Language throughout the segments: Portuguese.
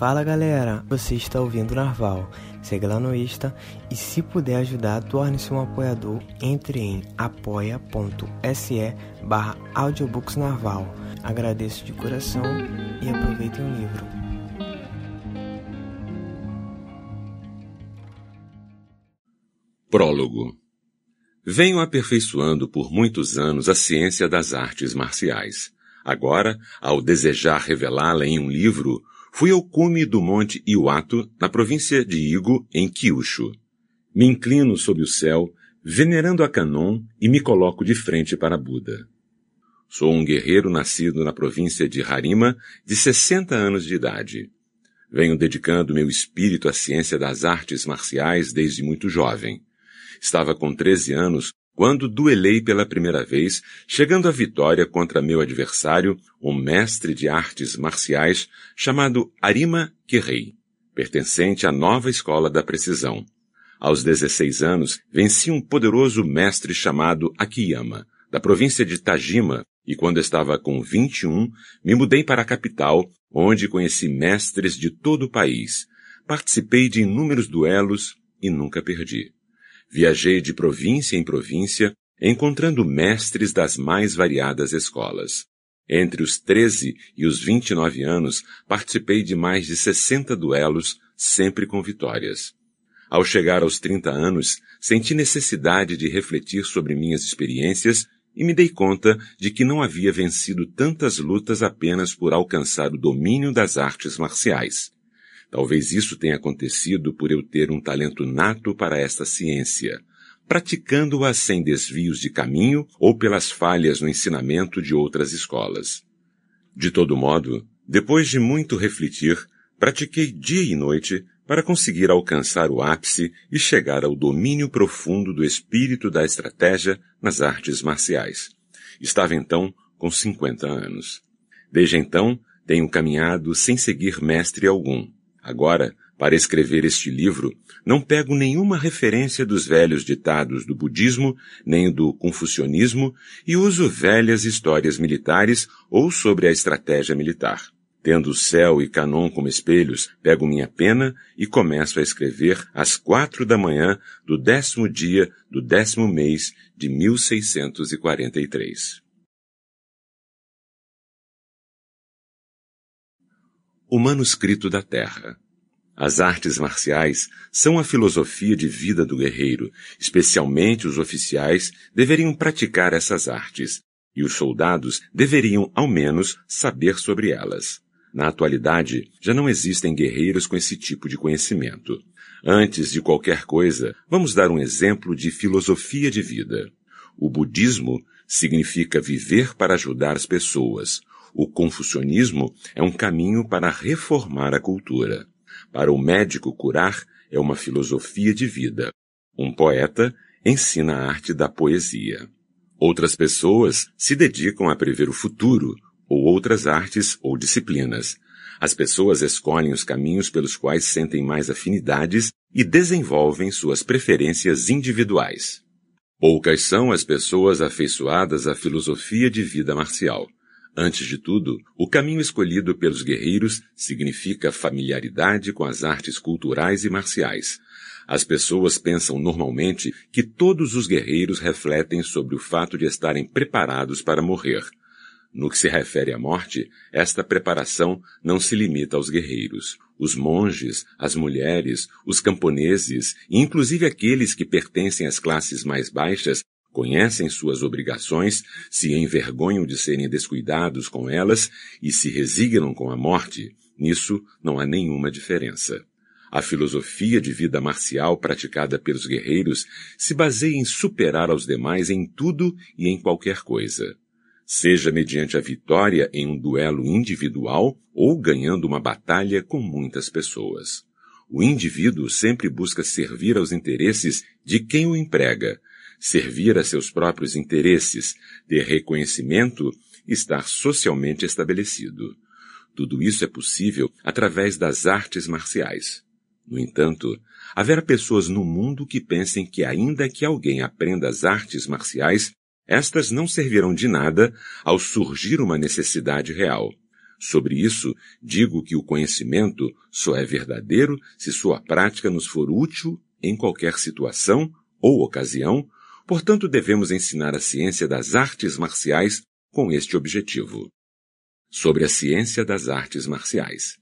Fala galera, você está ouvindo Narval. Segue lá no Insta e se puder ajudar, torne-se um apoiador. Entre em apoia.se barra audiobooksnarval. Agradeço de coração e aproveitem o livro. Prólogo Venho aperfeiçoando por muitos anos a ciência das artes marciais. Agora, ao desejar revelá-la em um livro, fui ao cume do Monte Iwato, na província de Igo, em Kyushu. Me inclino sob o céu, venerando a Kanon e me coloco de frente para Buda. Sou um guerreiro nascido na província de Harima, de 60 anos de idade. Venho dedicando meu espírito à ciência das artes marciais desde muito jovem. Estava com 13 anos quando duelei pela primeira vez, chegando à vitória contra meu adversário, um mestre de artes marciais chamado Arima Kirei, pertencente à nova escola da precisão. Aos 16 anos, venci um poderoso mestre chamado Akiyama, da província de Tajima, e quando estava com 21, me mudei para a capital, onde conheci mestres de todo o país. Participei de inúmeros duelos e nunca perdi. Viajei de província em província, encontrando mestres das mais variadas escolas. Entre os 13 e os 29 anos, participei de mais de 60 duelos, sempre com vitórias. Ao chegar aos 30 anos, senti necessidade de refletir sobre minhas experiências e me dei conta de que não havia vencido tantas lutas apenas por alcançar o domínio das artes marciais. Talvez isso tenha acontecido por eu ter um talento nato para esta ciência, praticando-a sem desvios de caminho ou pelas falhas no ensinamento de outras escolas. De todo modo, depois de muito refletir, pratiquei dia e noite para conseguir alcançar o ápice e chegar ao domínio profundo do espírito da estratégia nas artes marciais. Estava então com 50 anos. Desde então, tenho caminhado sem seguir mestre algum Agora, para escrever este livro, não pego nenhuma referência dos velhos ditados do budismo, nem do confucionismo, e uso velhas histórias militares ou sobre a estratégia militar. Tendo céu e Canon como espelhos, pego minha pena e começo a escrever às quatro da manhã do décimo dia do décimo mês de 1643. O manuscrito da Terra. As artes marciais são a filosofia de vida do guerreiro, especialmente os oficiais deveriam praticar essas artes, e os soldados deveriam, ao menos, saber sobre elas. Na atualidade, já não existem guerreiros com esse tipo de conhecimento. Antes de qualquer coisa, vamos dar um exemplo de filosofia de vida. O budismo significa viver para ajudar as pessoas, o confucionismo é um caminho para reformar a cultura. Para o médico, curar é uma filosofia de vida. Um poeta ensina a arte da poesia. Outras pessoas se dedicam a prever o futuro, ou outras artes ou disciplinas. As pessoas escolhem os caminhos pelos quais sentem mais afinidades e desenvolvem suas preferências individuais. Poucas são as pessoas afeiçoadas à filosofia de vida marcial. Antes de tudo, o caminho escolhido pelos guerreiros significa familiaridade com as artes culturais e marciais. As pessoas pensam normalmente que todos os guerreiros refletem sobre o fato de estarem preparados para morrer. No que se refere à morte, esta preparação não se limita aos guerreiros. Os monges, as mulheres, os camponeses e inclusive aqueles que pertencem às classes mais baixas conhecem suas obrigações, se envergonham de serem descuidados com elas e se resignam com a morte, nisso não há nenhuma diferença. A filosofia de vida marcial praticada pelos guerreiros se baseia em superar aos demais em tudo e em qualquer coisa. Seja mediante a vitória em um duelo individual ou ganhando uma batalha com muitas pessoas. O indivíduo sempre busca servir aos interesses de quem o emprega, servir a seus próprios interesses, ter reconhecimento estar socialmente estabelecido. Tudo isso é possível através das artes marciais. No entanto, haverá pessoas no mundo que pensem que ainda que alguém aprenda as artes marciais, estas não servirão de nada ao surgir uma necessidade real. Sobre isso, digo que o conhecimento só é verdadeiro se sua prática nos for útil em qualquer situação ou ocasião, portanto devemos ensinar a ciência das artes marciais com este objetivo. Sobre a ciência das artes marciais.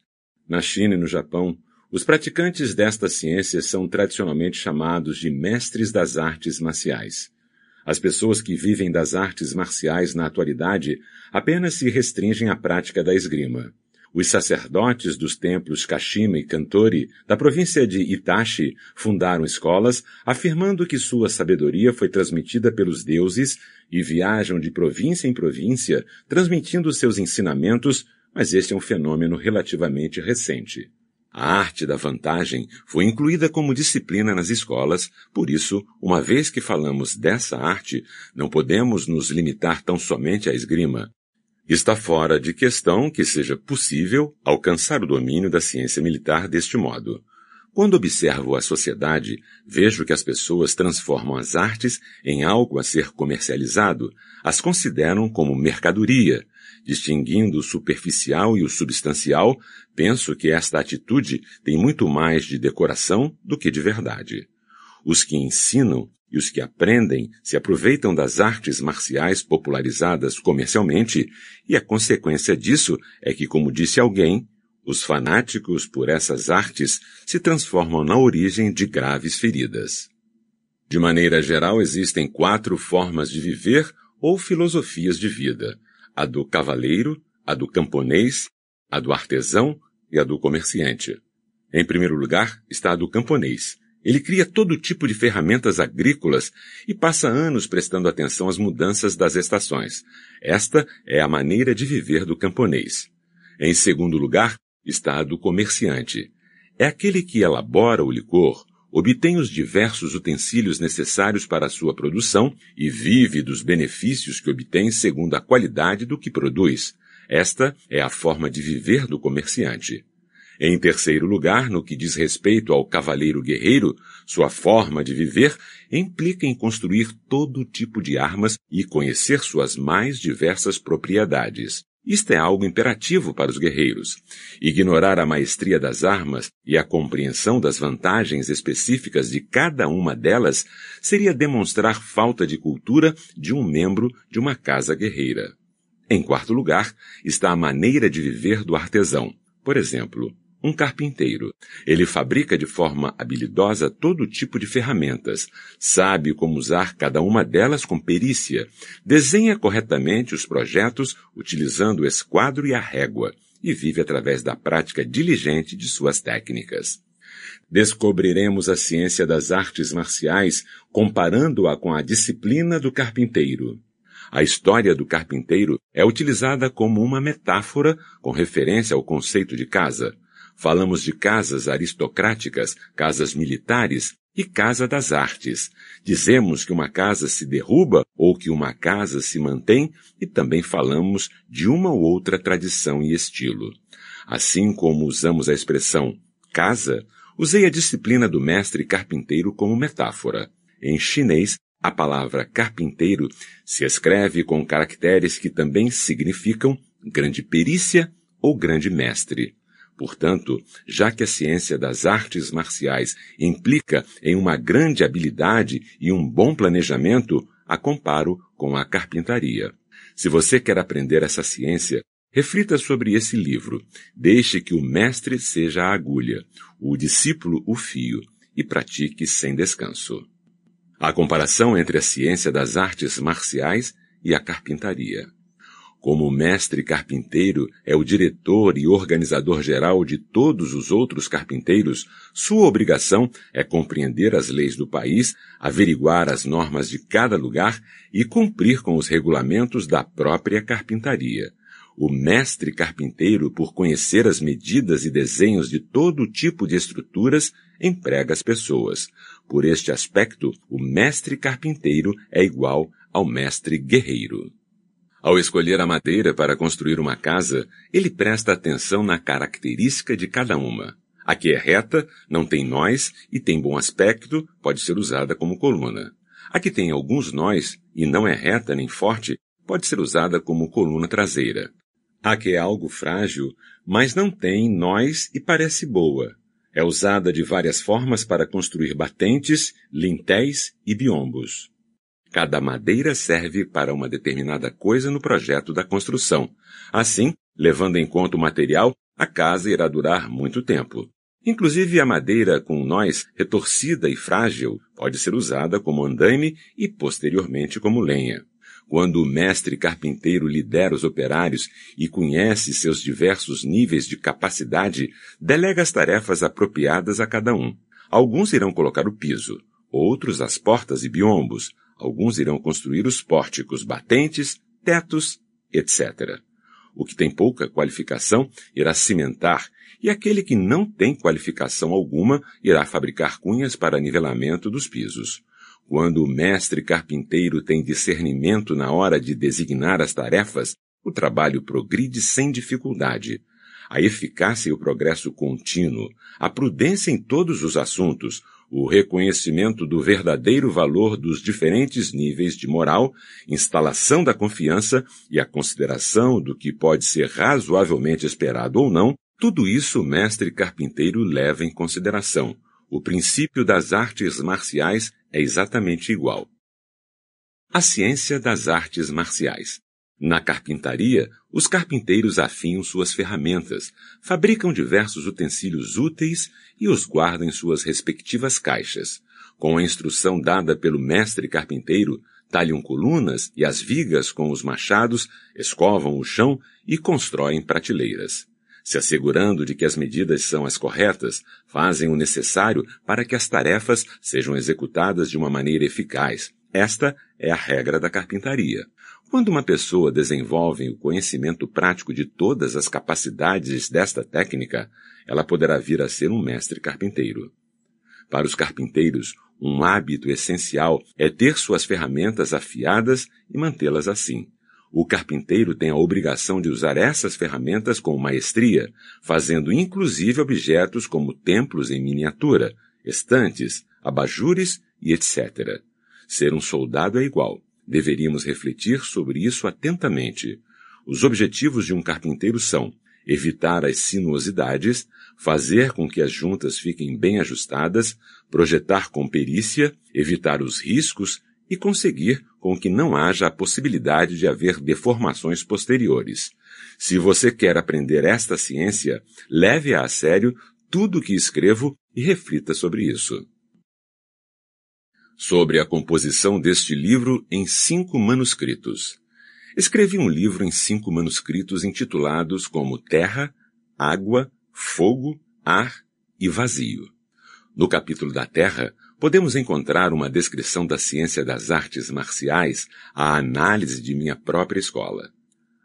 Na China e no Japão, os praticantes desta ciência são tradicionalmente chamados de mestres das artes marciais. As pessoas que vivem das artes marciais na atualidade apenas se restringem à prática da esgrima. Os sacerdotes dos templos Kashima e Kantori, da província de Itachi, fundaram escolas, afirmando que sua sabedoria foi transmitida pelos deuses e viajam de província em província, transmitindo seus ensinamentos, mas este é um fenômeno relativamente recente. A arte da vantagem foi incluída como disciplina nas escolas, por isso, uma vez que falamos dessa arte, não podemos nos limitar tão somente à esgrima. Está fora de questão que seja possível alcançar o domínio da ciência militar deste modo. Quando observo a sociedade, vejo que as pessoas transformam as artes em algo a ser comercializado, as consideram como mercadoria, distinguindo o superficial e o substancial, penso que esta atitude tem muito mais de decoração do que de verdade. Os que ensinam e os que aprendem se aproveitam das artes marciais popularizadas comercialmente, e a consequência disso é que, como disse alguém, os fanáticos por essas artes se transformam na origem de graves feridas. De maneira geral, existem quatro formas de viver ou filosofias de vida a do cavaleiro, a do camponês, a do artesão e a do comerciante. Em primeiro lugar está a do camponês. Ele cria todo tipo de ferramentas agrícolas e passa anos prestando atenção às mudanças das estações. Esta é a maneira de viver do camponês. Em segundo lugar está a do comerciante. É aquele que elabora o licor, obtém os diversos utensílios necessários para a sua produção e vive dos benefícios que obtém segundo a qualidade do que produz. Esta é a forma de viver do comerciante. Em terceiro lugar, no que diz respeito ao cavaleiro guerreiro, sua forma de viver implica em construir todo tipo de armas e conhecer suas mais diversas propriedades. Isto é algo imperativo para os guerreiros. Ignorar a maestria das armas e a compreensão das vantagens específicas de cada uma delas seria demonstrar falta de cultura de um membro de uma casa guerreira. Em quarto lugar, está a maneira de viver do artesão. Por exemplo, um carpinteiro. Ele fabrica de forma habilidosa todo tipo de ferramentas, sabe como usar cada uma delas com perícia, desenha corretamente os projetos utilizando o esquadro e a régua, e vive através da prática diligente de suas técnicas. Descobriremos a ciência das artes marciais comparando-a com a disciplina do carpinteiro. A história do carpinteiro é utilizada como uma metáfora com referência ao conceito de casa, Falamos de casas aristocráticas, casas militares e casa das artes. Dizemos que uma casa se derruba ou que uma casa se mantém e também falamos de uma ou outra tradição e estilo. Assim como usamos a expressão casa, usei a disciplina do mestre carpinteiro como metáfora. Em chinês, a palavra carpinteiro se escreve com caracteres que também significam grande perícia ou grande mestre. Portanto, já que a ciência das artes marciais implica em uma grande habilidade e um bom planejamento, a comparo com a carpintaria. Se você quer aprender essa ciência, reflita sobre esse livro. Deixe que o mestre seja a agulha, o discípulo o fio, e pratique sem descanso. A comparação entre a ciência das artes marciais e a carpintaria. Como o mestre carpinteiro é o diretor e organizador geral de todos os outros carpinteiros, sua obrigação é compreender as leis do país, averiguar as normas de cada lugar e cumprir com os regulamentos da própria carpintaria. O mestre carpinteiro, por conhecer as medidas e desenhos de todo tipo de estruturas, emprega as pessoas. Por este aspecto, o mestre carpinteiro é igual ao mestre guerreiro. Ao escolher a madeira para construir uma casa, ele presta atenção na característica de cada uma. A que é reta, não tem nós e tem bom aspecto, pode ser usada como coluna. A que tem alguns nós e não é reta nem forte, pode ser usada como coluna traseira. A que é algo frágil, mas não tem nós e parece boa. É usada de várias formas para construir batentes, lintéis e biombos. Cada madeira serve para uma determinada coisa no projeto da construção. Assim, levando em conta o material, a casa irá durar muito tempo. Inclusive a madeira com nós retorcida e frágil pode ser usada como andaime e posteriormente como lenha. Quando o mestre carpinteiro lidera os operários e conhece seus diversos níveis de capacidade, delega as tarefas apropriadas a cada um. Alguns irão colocar o piso, outros as portas e biombos, alguns irão construir os pórticos, batentes, tetos, etc. O que tem pouca qualificação irá cimentar, e aquele que não tem qualificação alguma irá fabricar cunhas para nivelamento dos pisos. Quando o mestre carpinteiro tem discernimento na hora de designar as tarefas, o trabalho progride sem dificuldade. A eficácia e o progresso contínuo, a prudência em todos os assuntos, o reconhecimento do verdadeiro valor dos diferentes níveis de moral, instalação da confiança e a consideração do que pode ser razoavelmente esperado ou não, tudo isso o mestre carpinteiro leva em consideração. O princípio das artes marciais é exatamente igual. A ciência das artes marciais. Na carpintaria, os carpinteiros afiam suas ferramentas, fabricam diversos utensílios úteis e os guardam em suas respectivas caixas. Com a instrução dada pelo mestre carpinteiro, talham colunas e as vigas com os machados, escovam o chão e constroem prateleiras se assegurando de que as medidas são as corretas, fazem o necessário para que as tarefas sejam executadas de uma maneira eficaz. Esta é a regra da carpintaria. Quando uma pessoa desenvolve o conhecimento prático de todas as capacidades desta técnica, ela poderá vir a ser um mestre carpinteiro. Para os carpinteiros, um hábito essencial é ter suas ferramentas afiadas e mantê-las assim. O carpinteiro tem a obrigação de usar essas ferramentas com maestria, fazendo inclusive objetos como templos em miniatura, estantes, abajures e etc. Ser um soldado é igual. Deveríamos refletir sobre isso atentamente. Os objetivos de um carpinteiro são evitar as sinuosidades, fazer com que as juntas fiquem bem ajustadas, projetar com perícia, evitar os riscos e conseguir com que não haja a possibilidade de haver deformações posteriores. Se você quer aprender esta ciência, leve a sério tudo o que escrevo e reflita sobre isso. Sobre a composição deste livro em cinco manuscritos. Escrevi um livro em cinco manuscritos intitulados como Terra, Água, Fogo, Ar e Vazio. No capítulo da Terra, podemos encontrar uma descrição da ciência das artes marciais à análise de minha própria escola.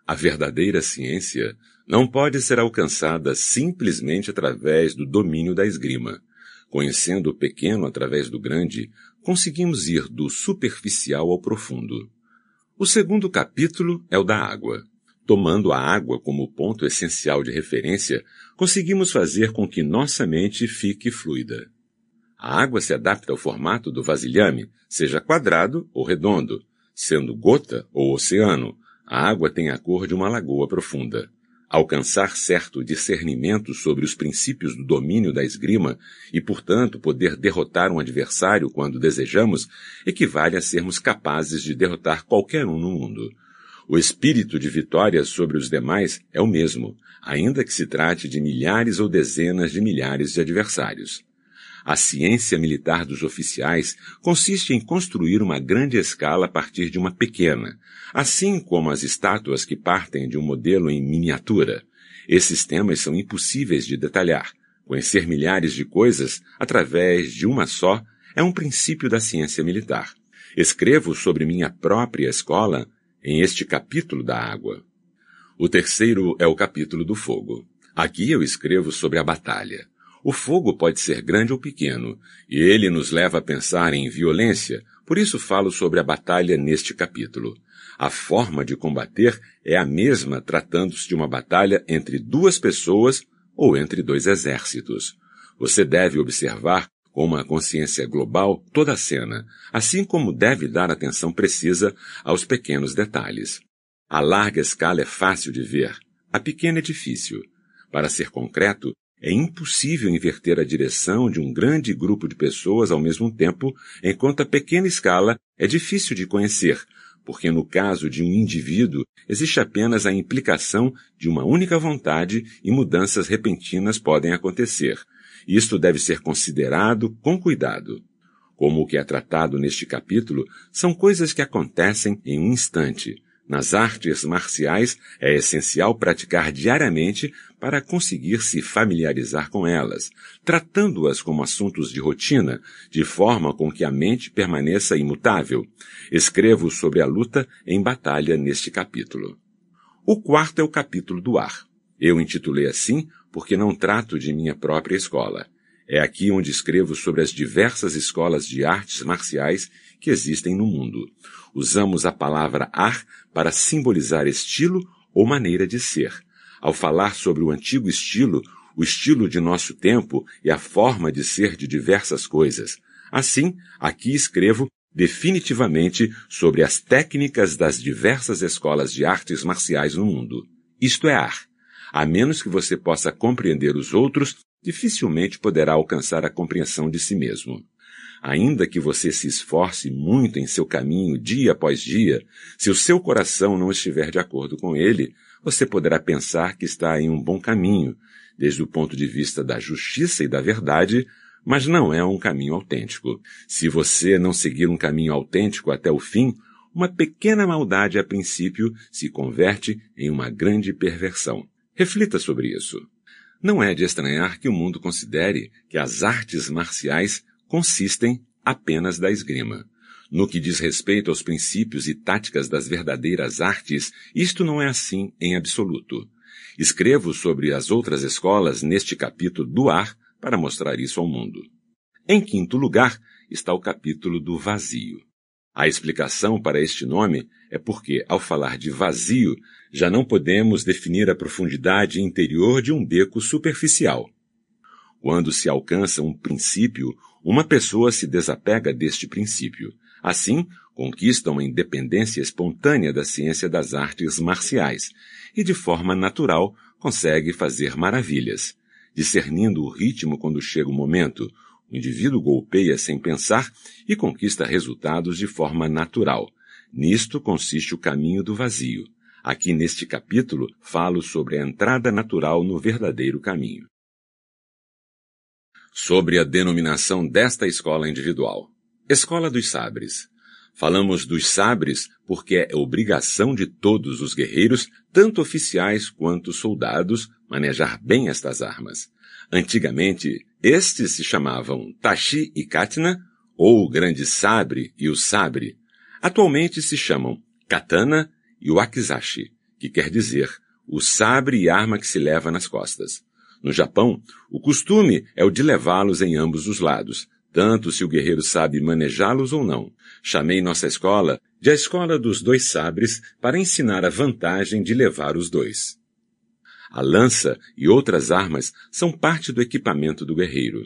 A verdadeira ciência não pode ser alcançada simplesmente através do domínio da esgrima. Conhecendo o pequeno através do grande, conseguimos ir do superficial ao profundo. O segundo capítulo é o da água. Tomando a água como ponto essencial de referência, conseguimos fazer com que nossa mente fique fluida. A água se adapta ao formato do vasilhame, seja quadrado ou redondo. Sendo gota ou oceano, a água tem a cor de uma lagoa profunda. Alcançar certo discernimento sobre os princípios do domínio da esgrima e, portanto, poder derrotar um adversário quando desejamos, equivale a sermos capazes de derrotar qualquer um no mundo. O espírito de vitória sobre os demais é o mesmo, ainda que se trate de milhares ou dezenas de milhares de adversários. A ciência militar dos oficiais consiste em construir uma grande escala a partir de uma pequena, assim como as estátuas que partem de um modelo em miniatura. Esses temas são impossíveis de detalhar. Conhecer milhares de coisas através de uma só é um princípio da ciência militar. Escrevo sobre minha própria escola em este capítulo da água. O terceiro é o capítulo do fogo. Aqui eu escrevo sobre a batalha. O fogo pode ser grande ou pequeno, e ele nos leva a pensar em violência, por isso falo sobre a batalha neste capítulo. A forma de combater é a mesma tratando-se de uma batalha entre duas pessoas ou entre dois exércitos. Você deve observar com uma consciência global toda a cena, assim como deve dar atenção precisa aos pequenos detalhes. A larga escala é fácil de ver, A pequena é difícil. Para ser concreto, é impossível inverter a direção de um grande grupo de pessoas ao mesmo tempo, enquanto a pequena escala é difícil de conhecer, porque no caso de um indivíduo existe apenas a implicação de uma única vontade e mudanças repentinas podem acontecer. Isto deve ser considerado com cuidado. Como o que é tratado neste capítulo, são coisas que acontecem em um instante, nas artes marciais é essencial praticar diariamente para conseguir se familiarizar com elas, tratando-as como assuntos de rotina, de forma com que a mente permaneça imutável. Escrevo sobre a luta em batalha neste capítulo. O quarto é o capítulo do ar. Eu intitulei assim porque não trato de minha própria escola. É aqui onde escrevo sobre as diversas escolas de artes marciais que existem no mundo. Usamos a palavra ar para simbolizar estilo ou maneira de ser. Ao falar sobre o antigo estilo, o estilo de nosso tempo e a forma de ser de diversas coisas. Assim, aqui escrevo definitivamente sobre as técnicas das diversas escolas de artes marciais no mundo. Isto é ar. A menos que você possa compreender os outros, dificilmente poderá alcançar a compreensão de si mesmo. Ainda que você se esforce muito em seu caminho dia após dia, se o seu coração não estiver de acordo com ele, você poderá pensar que está em um bom caminho, desde o ponto de vista da justiça e da verdade, mas não é um caminho autêntico. Se você não seguir um caminho autêntico até o fim, uma pequena maldade a princípio se converte em uma grande perversão. Reflita sobre isso. Não é de estranhar que o mundo considere que as artes marciais consistem apenas da esgrima. No que diz respeito aos princípios e táticas das verdadeiras artes, isto não é assim em absoluto. Escrevo sobre as outras escolas neste capítulo do ar para mostrar isso ao mundo. Em quinto lugar está o capítulo do vazio. A explicação para este nome é porque, ao falar de vazio, já não podemos definir a profundidade interior de um beco superficial. Quando se alcança um princípio uma pessoa se desapega deste princípio. Assim, conquista uma independência espontânea da ciência das artes marciais e, de forma natural, consegue fazer maravilhas. Discernindo o ritmo quando chega o momento, o indivíduo golpeia sem pensar e conquista resultados de forma natural. Nisto consiste o caminho do vazio. Aqui neste capítulo falo sobre a entrada natural no verdadeiro caminho sobre a denominação desta escola individual. Escola dos Sabres. Falamos dos sabres porque é obrigação de todos os guerreiros, tanto oficiais quanto soldados, manejar bem estas armas. Antigamente, estes se chamavam Tashi e Katna, ou o Grande Sabre e o Sabre. Atualmente se chamam Katana e o Akizashi, que quer dizer o sabre e arma que se leva nas costas. No Japão, o costume é o de levá-los em ambos os lados, tanto se o guerreiro sabe manejá-los ou não. Chamei nossa escola de a escola dos dois sabres para ensinar a vantagem de levar os dois. A lança e outras armas são parte do equipamento do guerreiro.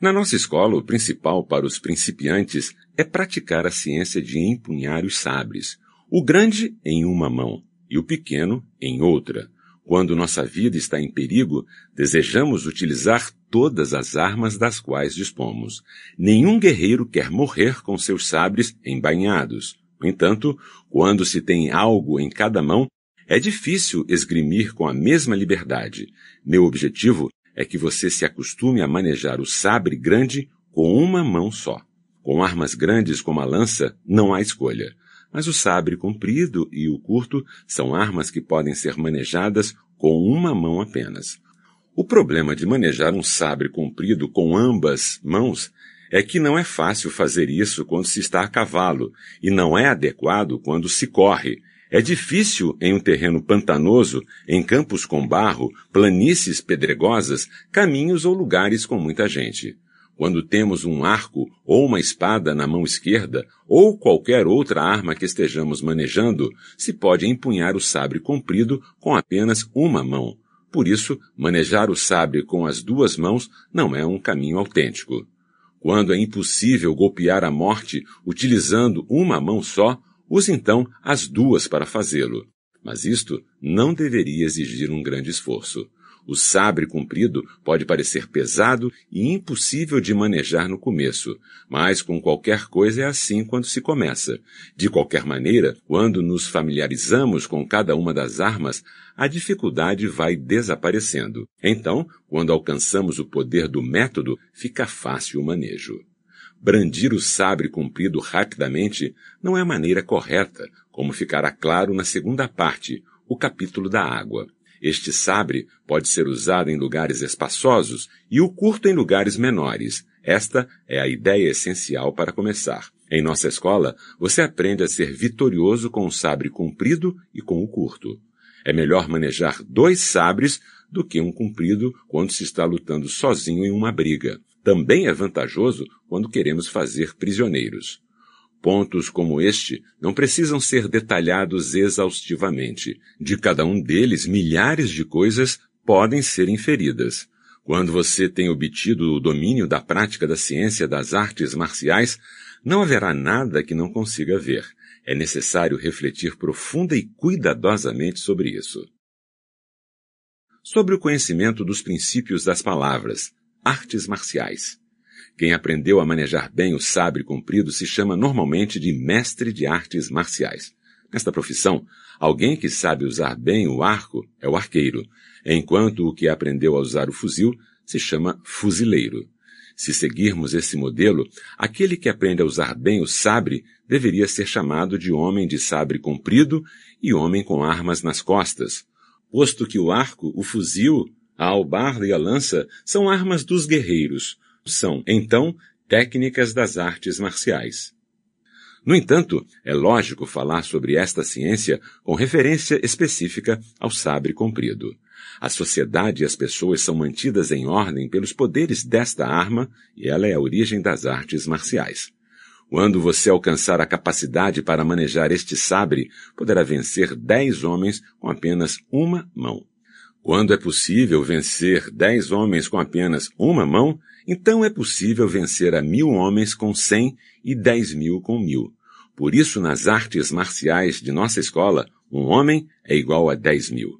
Na nossa escola, o principal para os principiantes é praticar a ciência de empunhar os sabres, o grande em uma mão e o pequeno em outra. Quando nossa vida está em perigo, desejamos utilizar todas as armas das quais dispomos. Nenhum guerreiro quer morrer com seus sabres embainhados. No entanto, quando se tem algo em cada mão, é difícil esgrimir com a mesma liberdade. Meu objetivo é que você se acostume a manejar o sabre grande com uma mão só. Com armas grandes como a lança, não há escolha mas o sabre comprido e o curto são armas que podem ser manejadas com uma mão apenas. O problema de manejar um sabre comprido com ambas mãos é que não é fácil fazer isso quando se está a cavalo e não é adequado quando se corre. É difícil em um terreno pantanoso, em campos com barro, planícies pedregosas, caminhos ou lugares com muita gente. Quando temos um arco ou uma espada na mão esquerda, ou qualquer outra arma que estejamos manejando, se pode empunhar o sabre comprido com apenas uma mão. Por isso, manejar o sabre com as duas mãos não é um caminho autêntico. Quando é impossível golpear a morte utilizando uma mão só, use então as duas para fazê-lo. mas isto não deveria exigir um grande esforço. O sabre comprido pode parecer pesado e impossível de manejar no começo, mas com qualquer coisa é assim quando se começa. De qualquer maneira, quando nos familiarizamos com cada uma das armas, a dificuldade vai desaparecendo. Então, quando alcançamos o poder do método, fica fácil o manejo. Brandir o sabre comprido rapidamente não é a maneira correta, como ficará claro na segunda parte, o capítulo da água. Este sabre pode ser usado em lugares espaçosos e o curto em lugares menores. Esta é a ideia essencial para começar. Em nossa escola, você aprende a ser vitorioso com o sabre comprido e com o curto. É melhor manejar dois sabres do que um comprido quando se está lutando sozinho em uma briga. Também é vantajoso quando queremos fazer prisioneiros. Pontos como este não precisam ser detalhados exaustivamente. De cada um deles, milhares de coisas podem ser inferidas. Quando você tem obtido o domínio da prática da ciência das artes marciais, não haverá nada que não consiga ver. É necessário refletir profunda e cuidadosamente sobre isso. Sobre o conhecimento dos princípios das palavras, artes marciais. Quem aprendeu a manejar bem o sabre comprido se chama normalmente de mestre de artes marciais. Nesta profissão, alguém que sabe usar bem o arco é o arqueiro, enquanto o que aprendeu a usar o fuzil se chama fuzileiro. Se seguirmos esse modelo, aquele que aprende a usar bem o sabre deveria ser chamado de homem de sabre comprido e homem com armas nas costas, posto que o arco, o fuzil, a albarda e a lança são armas dos guerreiros, são, então, técnicas das artes marciais. No entanto, é lógico falar sobre esta ciência com referência específica ao sabre comprido. A sociedade e as pessoas são mantidas em ordem pelos poderes desta arma e ela é a origem das artes marciais. Quando você alcançar a capacidade para manejar este sabre, poderá vencer dez homens com apenas uma mão. Quando é possível vencer dez homens com apenas uma mão, então é possível vencer a mil homens com cem e dez mil com mil. Por isso, nas artes marciais de nossa escola, um homem é igual a dez mil.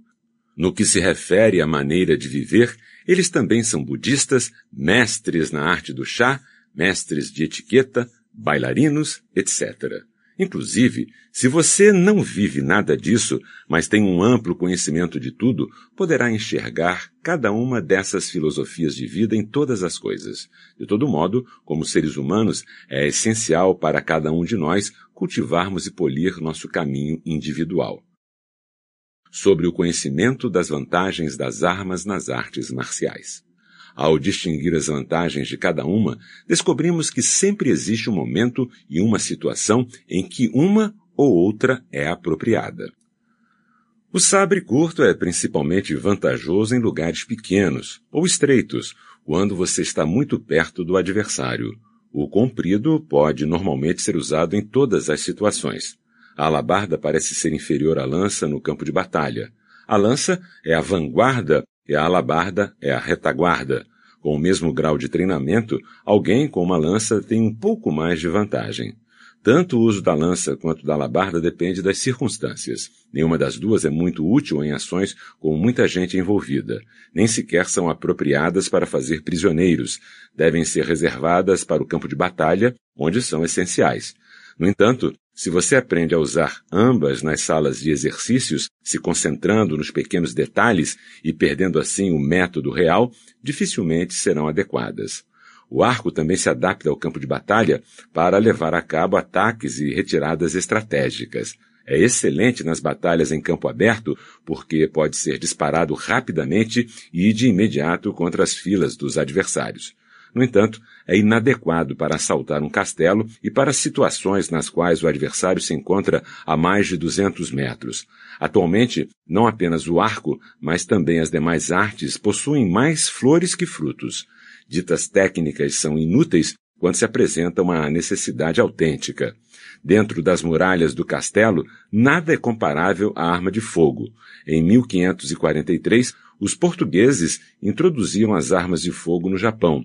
No que se refere à maneira de viver, eles também são budistas, mestres na arte do chá, mestres de etiqueta, bailarinos, etc. Inclusive, se você não vive nada disso, mas tem um amplo conhecimento de tudo, poderá enxergar cada uma dessas filosofias de vida em todas as coisas. De todo modo, como seres humanos, é essencial para cada um de nós cultivarmos e polir nosso caminho individual. Sobre o conhecimento das vantagens das armas nas artes marciais. Ao distinguir as vantagens de cada uma, descobrimos que sempre existe um momento e uma situação em que uma ou outra é apropriada. O sabre curto é principalmente vantajoso em lugares pequenos ou estreitos, quando você está muito perto do adversário. O comprido pode normalmente ser usado em todas as situações. A alabarda parece ser inferior à lança no campo de batalha. A lança é a vanguarda e a alabarda é a retaguarda. Com o mesmo grau de treinamento, alguém com uma lança tem um pouco mais de vantagem. Tanto o uso da lança quanto da alabarda depende das circunstâncias. Nenhuma das duas é muito útil em ações com muita gente envolvida. Nem sequer são apropriadas para fazer prisioneiros. Devem ser reservadas para o campo de batalha, onde são essenciais. No entanto, se você aprende a usar ambas nas salas de exercícios, se concentrando nos pequenos detalhes e perdendo assim o método real, dificilmente serão adequadas. O arco também se adapta ao campo de batalha para levar a cabo ataques e retiradas estratégicas. É excelente nas batalhas em campo aberto porque pode ser disparado rapidamente e de imediato contra as filas dos adversários. No entanto, é inadequado para assaltar um castelo e para situações nas quais o adversário se encontra a mais de 200 metros. Atualmente, não apenas o arco, mas também as demais artes possuem mais flores que frutos. Ditas técnicas são inúteis quando se apresenta uma necessidade autêntica. Dentro das muralhas do castelo, nada é comparável à arma de fogo. Em 1543, os portugueses introduziram as armas de fogo no Japão,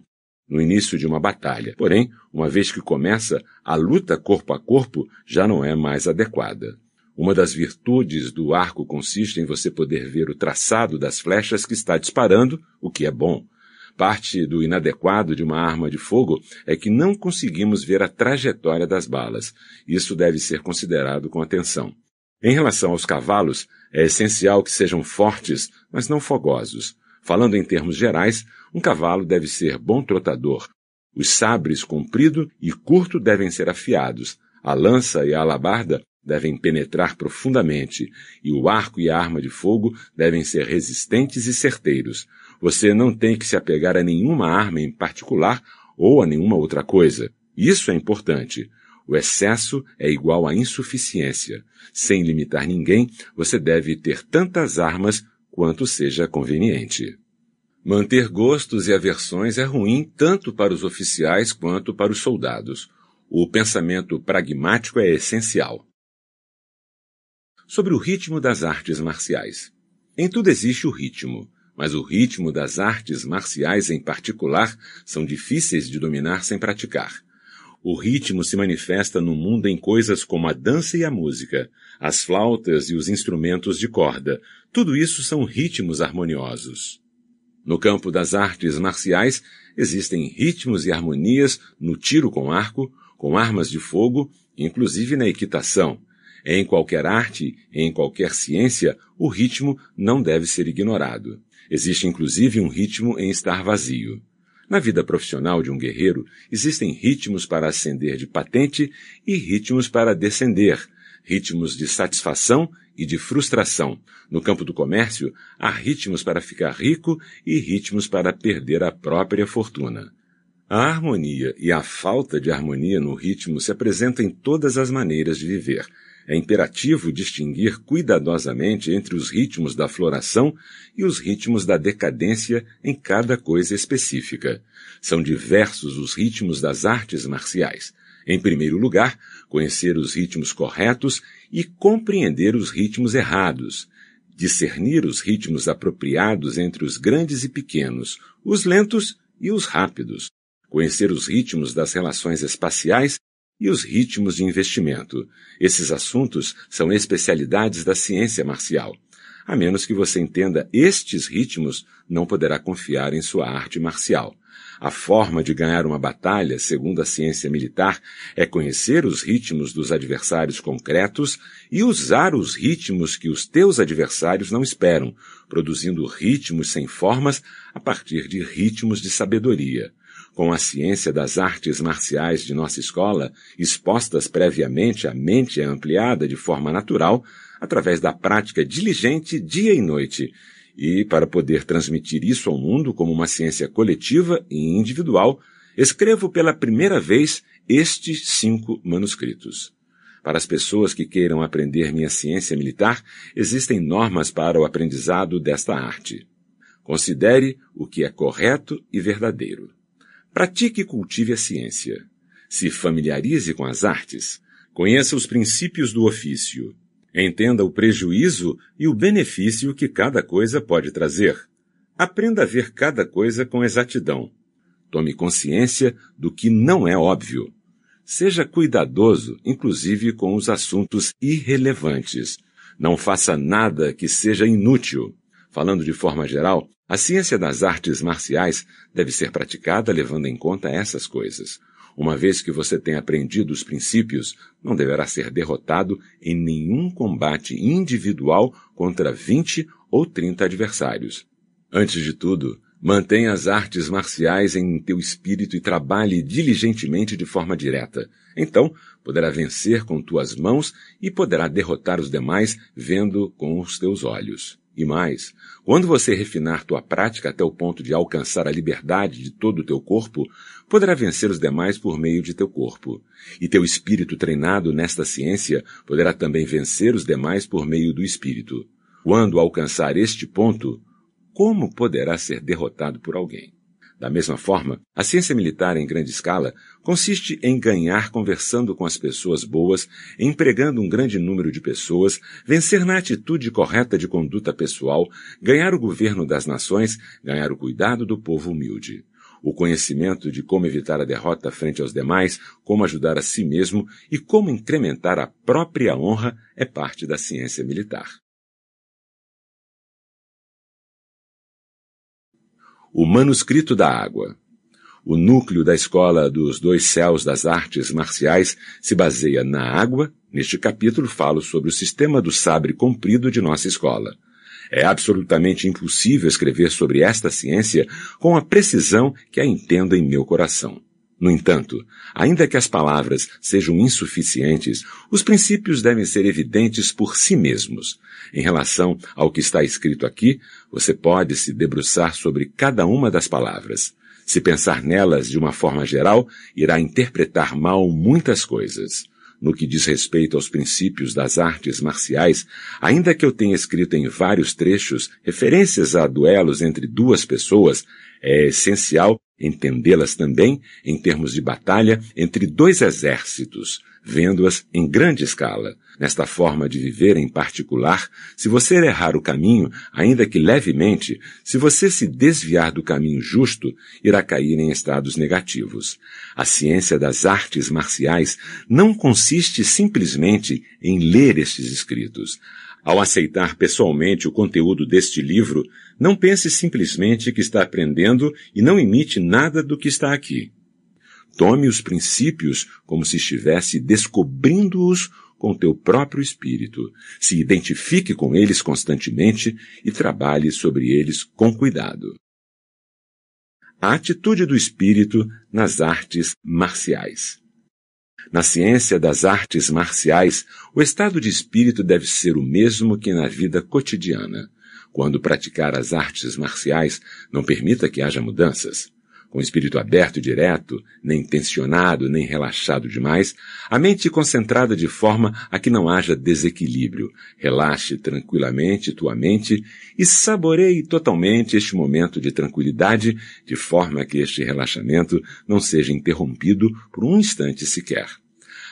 no início de uma batalha. Porém, uma vez que começa, a luta corpo a corpo já não é mais adequada. Uma das virtudes do arco consiste em você poder ver o traçado das flechas que está disparando, o que é bom. Parte do inadequado de uma arma de fogo é que não conseguimos ver a trajetória das balas. Isso deve ser considerado com atenção. Em relação aos cavalos, é essencial que sejam fortes, mas não fogosos. Falando em termos gerais, um cavalo deve ser bom trotador. Os sabres comprido e curto devem ser afiados. A lança e a alabarda devem penetrar profundamente, e o arco e a arma de fogo devem ser resistentes e certeiros. Você não tem que se apegar a nenhuma arma em particular ou a nenhuma outra coisa. Isso é importante. O excesso é igual à insuficiência. Sem limitar ninguém, você deve ter tantas armas quanto seja conveniente. Manter gostos e aversões é ruim tanto para os oficiais quanto para os soldados. O pensamento pragmático é essencial. Sobre o ritmo das artes marciais. Em tudo existe o ritmo mas o ritmo das artes marciais em particular são difíceis de dominar sem praticar. O ritmo se manifesta no mundo em coisas como a dança e a música, as flautas e os instrumentos de corda. Tudo isso são ritmos harmoniosos. No campo das artes marciais, existem ritmos e harmonias no tiro com arco, com armas de fogo, inclusive na equitação. Em qualquer arte, em qualquer ciência, o ritmo não deve ser ignorado. Existe inclusive um ritmo em estar vazio. Na vida profissional de um guerreiro, existem ritmos para ascender de patente e ritmos para descender, ritmos de satisfação e de frustração. No campo do comércio, há ritmos para ficar rico e ritmos para perder a própria fortuna. A harmonia e a falta de harmonia no ritmo se apresentam em todas as maneiras de viver, é imperativo distinguir cuidadosamente entre os ritmos da floração e os ritmos da decadência em cada coisa específica. São diversos os ritmos das artes marciais. Em primeiro lugar, conhecer os ritmos corretos e compreender os ritmos errados. Discernir os ritmos apropriados entre os grandes e pequenos, os lentos e os rápidos. Conhecer os ritmos das relações espaciais e os ritmos de investimento. Esses assuntos são especialidades da ciência marcial. A menos que você entenda estes ritmos, não poderá confiar em sua arte marcial. A forma de ganhar uma batalha, segundo a ciência militar, é conhecer os ritmos dos adversários concretos e usar os ritmos que os teus adversários não esperam, produzindo ritmos sem formas a partir de ritmos de sabedoria. Com a ciência das artes marciais de nossa escola, expostas previamente à mente ampliada de forma natural, através da prática diligente dia e noite, e para poder transmitir isso ao mundo como uma ciência coletiva e individual, escrevo pela primeira vez estes cinco manuscritos. Para as pessoas que queiram aprender minha ciência militar, existem normas para o aprendizado desta arte. Considere o que é correto e verdadeiro. Pratique e cultive a ciência. Se familiarize com as artes. Conheça os princípios do ofício. Entenda o prejuízo e o benefício que cada coisa pode trazer. Aprenda a ver cada coisa com exatidão. Tome consciência do que não é óbvio. Seja cuidadoso, inclusive com os assuntos irrelevantes. Não faça nada que seja inútil. Falando de forma geral, a ciência das artes marciais deve ser praticada levando em conta essas coisas. Uma vez que você tenha aprendido os princípios, não deverá ser derrotado em nenhum combate individual contra 20 ou 30 adversários. Antes de tudo, mantenha as artes marciais em teu espírito e trabalhe diligentemente de forma direta. Então, poderá vencer com tuas mãos e poderá derrotar os demais vendo com os teus olhos. E mais, quando você refinar tua prática até o ponto de alcançar a liberdade de todo o teu corpo, poderá vencer os demais por meio de teu corpo. E teu espírito treinado nesta ciência poderá também vencer os demais por meio do espírito. Quando alcançar este ponto, como poderá ser derrotado por alguém? Da mesma forma, a ciência militar em grande escala consiste em ganhar conversando com as pessoas boas, empregando um grande número de pessoas, vencer na atitude correta de conduta pessoal, ganhar o governo das nações, ganhar o cuidado do povo humilde. O conhecimento de como evitar a derrota frente aos demais, como ajudar a si mesmo e como incrementar a própria honra é parte da ciência militar. O Manuscrito da Água o núcleo da Escola dos Dois Céus das Artes Marciais se baseia na água. Neste capítulo falo sobre o sistema do sabre comprido de nossa escola. É absolutamente impossível escrever sobre esta ciência com a precisão que a entendo em meu coração. No entanto, ainda que as palavras sejam insuficientes, os princípios devem ser evidentes por si mesmos. Em relação ao que está escrito aqui, você pode se debruçar sobre cada uma das palavras. Se pensar nelas de uma forma geral, irá interpretar mal muitas coisas. No que diz respeito aos princípios das artes marciais, ainda que eu tenha escrito em vários trechos referências a duelos entre duas pessoas, é essencial entendê-las também em termos de batalha entre dois exércitos, vendo-as em grande escala. Nesta forma de viver em particular, se você errar o caminho, ainda que levemente, se você se desviar do caminho justo, irá cair em estados negativos. A ciência das artes marciais não consiste simplesmente em ler estes escritos. Ao aceitar pessoalmente o conteúdo deste livro, não pense simplesmente que está aprendendo e não imite nada do que está aqui. Tome os princípios como se estivesse descobrindo-os com teu próprio espírito. Se identifique com eles constantemente e trabalhe sobre eles com cuidado. A atitude do espírito nas artes marciais. Na ciência das artes marciais, o estado de espírito deve ser o mesmo que na vida cotidiana. Quando praticar as artes marciais, não permita que haja mudanças com espírito aberto e direto, nem tensionado, nem relaxado demais, a mente concentrada de forma a que não haja desequilíbrio. Relaxe tranquilamente tua mente e saboreie totalmente este momento de tranquilidade, de forma que este relaxamento não seja interrompido por um instante sequer.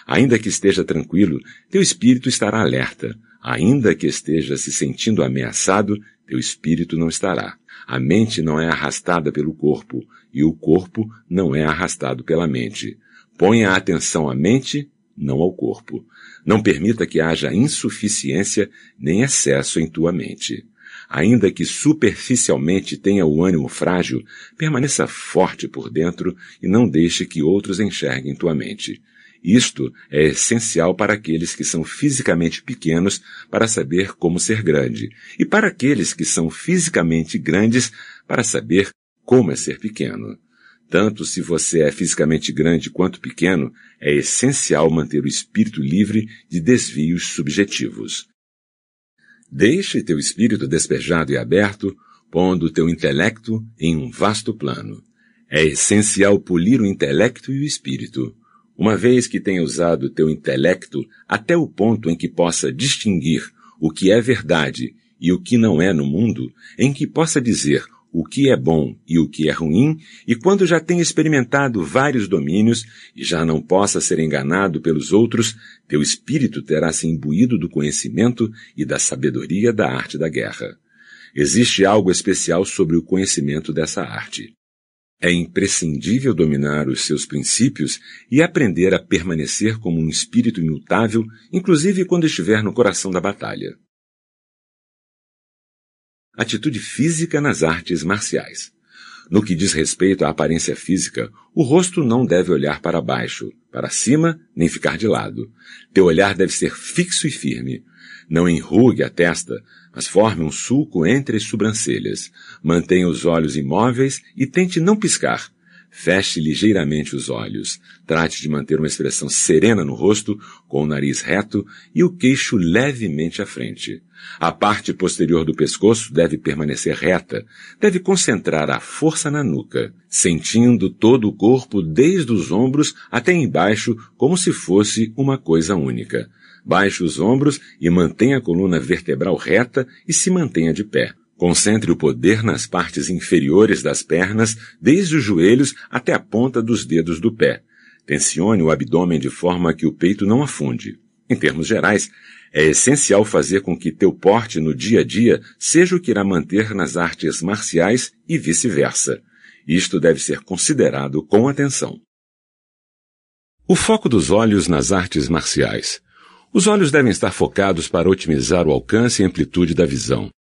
Ainda que esteja tranquilo, teu espírito estará alerta. Ainda que esteja se sentindo ameaçado, teu espírito não estará. A mente não é arrastada pelo corpo, e o corpo não é arrastado pela mente. Ponha a atenção à mente, não ao corpo. Não permita que haja insuficiência nem excesso em tua mente. Ainda que superficialmente tenha o ânimo frágil, permaneça forte por dentro e não deixe que outros enxerguem tua mente. Isto é essencial para aqueles que são fisicamente pequenos para saber como ser grande, e para aqueles que são fisicamente grandes para saber como é ser pequeno. Tanto se você é fisicamente grande quanto pequeno, é essencial manter o espírito livre de desvios subjetivos. Deixe teu espírito despejado e aberto, pondo teu intelecto em um vasto plano. É essencial polir o intelecto e o espírito. Uma vez que tenha usado teu intelecto até o ponto em que possa distinguir o que é verdade e o que não é no mundo, em que possa dizer o que é bom e o que é ruim, e quando já tenha experimentado vários domínios e já não possa ser enganado pelos outros, teu espírito terá se imbuído do conhecimento e da sabedoria da arte da guerra. Existe algo especial sobre o conhecimento dessa arte. É imprescindível dominar os seus princípios e aprender a permanecer como um espírito imutável, inclusive quando estiver no coração da batalha. Atitude física nas artes marciais. No que diz respeito à aparência física, o rosto não deve olhar para baixo, para cima, nem ficar de lado. Teu olhar deve ser fixo e firme. Não enrugue a testa, mas forme um sulco entre as sobrancelhas. Mantenha os olhos imóveis e tente não piscar. Feche ligeiramente os olhos. Trate de manter uma expressão serena no rosto, com o nariz reto e o queixo levemente à frente. A parte posterior do pescoço deve permanecer reta. Deve concentrar a força na nuca, sentindo todo o corpo desde os ombros até embaixo como se fosse uma coisa única. Baixe os ombros e mantenha a coluna vertebral reta e se mantenha de pé. Concentre o poder nas partes inferiores das pernas, desde os joelhos até a ponta dos dedos do pé. Tensione o abdômen de forma que o peito não afunde. Em termos gerais, é essencial fazer com que teu porte no dia a dia seja o que irá manter nas artes marciais e vice-versa. Isto deve ser considerado com atenção. O foco dos olhos nas artes marciais. Os olhos devem estar focados para otimizar o alcance e amplitude da visão.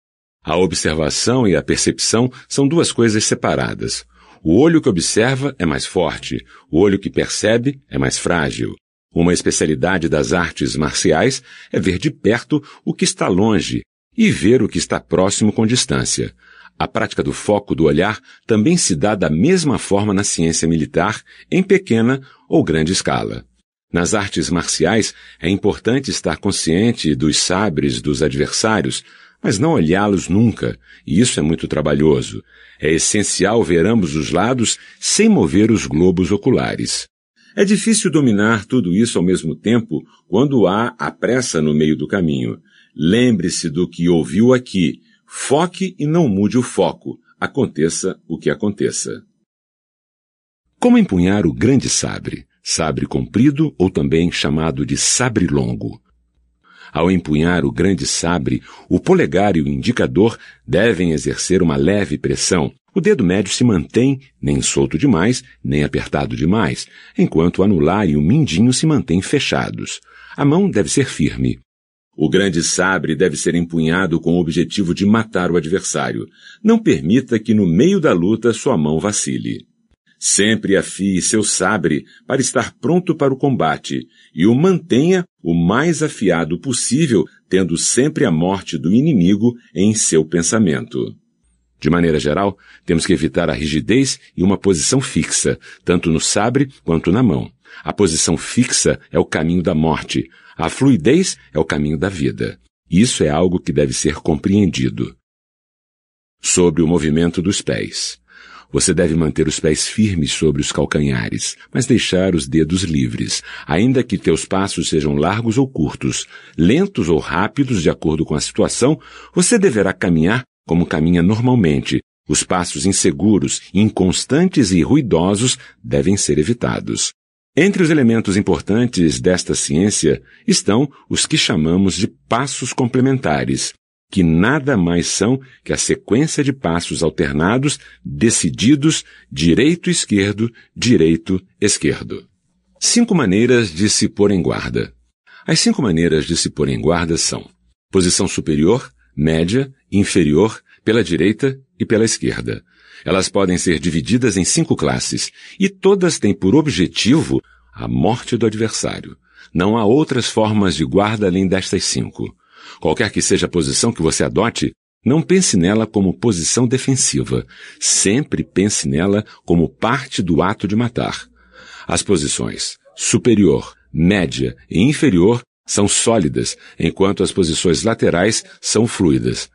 A observação e a percepção são duas coisas separadas. O olho que observa é mais forte, o olho que percebe é mais frágil. Uma especialidade das artes marciais é ver de perto o que está longe e ver o que está próximo com distância. A prática do foco do olhar também se dá da mesma forma na ciência militar, em pequena ou grande escala. Nas artes marciais, é importante estar consciente dos sabres dos adversários, mas não olhá-los nunca, e isso é muito trabalhoso. É essencial ver ambos os lados sem mover os globos oculares. É difícil dominar tudo isso ao mesmo tempo quando há a pressa no meio do caminho. Lembre-se do que ouviu aqui Foque e não mude o foco, aconteça o que aconteça. Como empunhar o grande sabre, sabre comprido ou também chamado de sabre longo? Ao empunhar o grande sabre, o polegar e o indicador devem exercer uma leve pressão. O dedo médio se mantém nem solto demais, nem apertado demais, enquanto o anular e o mindinho se mantêm fechados. A mão deve ser firme. O grande sabre deve ser empunhado com o objetivo de matar o adversário. Não permita que no meio da luta sua mão vacile. Sempre afie seu sabre para estar pronto para o combate e o mantenha o mais afiado possível, tendo sempre a morte do inimigo em seu pensamento. De maneira geral, temos que evitar a rigidez e uma posição fixa, tanto no sabre quanto na mão. A posição fixa é o caminho da morte, a fluidez é o caminho da vida. Isso é algo que deve ser compreendido. Sobre o movimento dos pés. Você deve manter os pés firmes sobre os calcanhares, mas deixar os dedos livres, ainda que teus passos sejam largos ou curtos, lentos ou rápidos de acordo com a situação, você deverá caminhar como caminha normalmente. Os passos inseguros, inconstantes e ruidosos devem ser evitados. Entre os elementos importantes desta ciência estão os que chamamos de passos complementares, que nada mais são que a sequência de passos alternados, decididos, direito-esquerdo, direito-esquerdo. Cinco maneiras de se pôr em guarda. As cinco maneiras de se pôr em guarda são posição superior, média, inferior, pela direita e pela esquerda. Elas podem ser divididas em cinco classes e todas têm por objetivo a morte do adversário. Não há outras formas de guarda além destas cinco. Qualquer que seja a posição que você adote, não pense nela como posição defensiva. Sempre pense nela como parte do ato de matar. As posições superior, média e inferior são sólidas, enquanto as posições laterais são fluidas.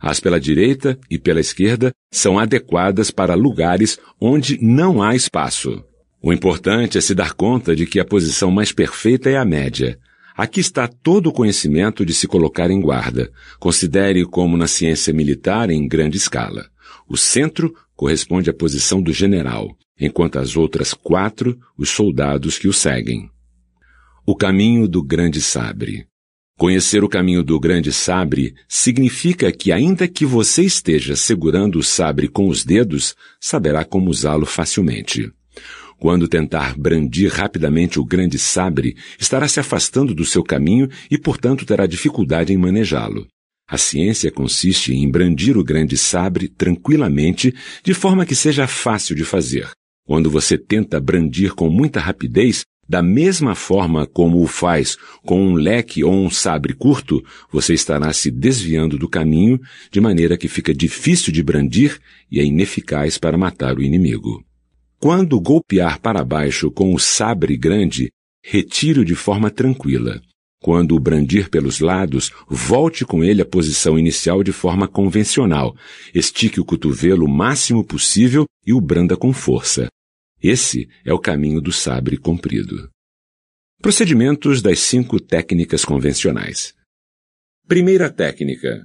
As pela direita e pela esquerda são adequadas para lugares onde não há espaço. O importante é se dar conta de que a posição mais perfeita é a média. Aqui está todo o conhecimento de se colocar em guarda. Considere como na ciência militar em grande escala. O centro corresponde à posição do general, enquanto as outras quatro, os soldados que o seguem. O caminho do grande sabre. Conhecer o caminho do grande sabre significa que, ainda que você esteja segurando o sabre com os dedos, saberá como usá-lo facilmente. Quando tentar brandir rapidamente o grande sabre, estará se afastando do seu caminho e, portanto, terá dificuldade em manejá-lo. A ciência consiste em brandir o grande sabre tranquilamente, de forma que seja fácil de fazer. Quando você tenta brandir com muita rapidez, da mesma forma como o faz com um leque ou um sabre curto, você estará se desviando do caminho, de maneira que fica difícil de brandir e é ineficaz para matar o inimigo. Quando golpear para baixo com o sabre grande, retire-o de forma tranquila. Quando o brandir pelos lados, volte com ele à posição inicial de forma convencional. Estique o cotovelo o máximo possível e o branda com força. Esse é o caminho do sabre comprido. Procedimentos das cinco técnicas convencionais. Primeira técnica.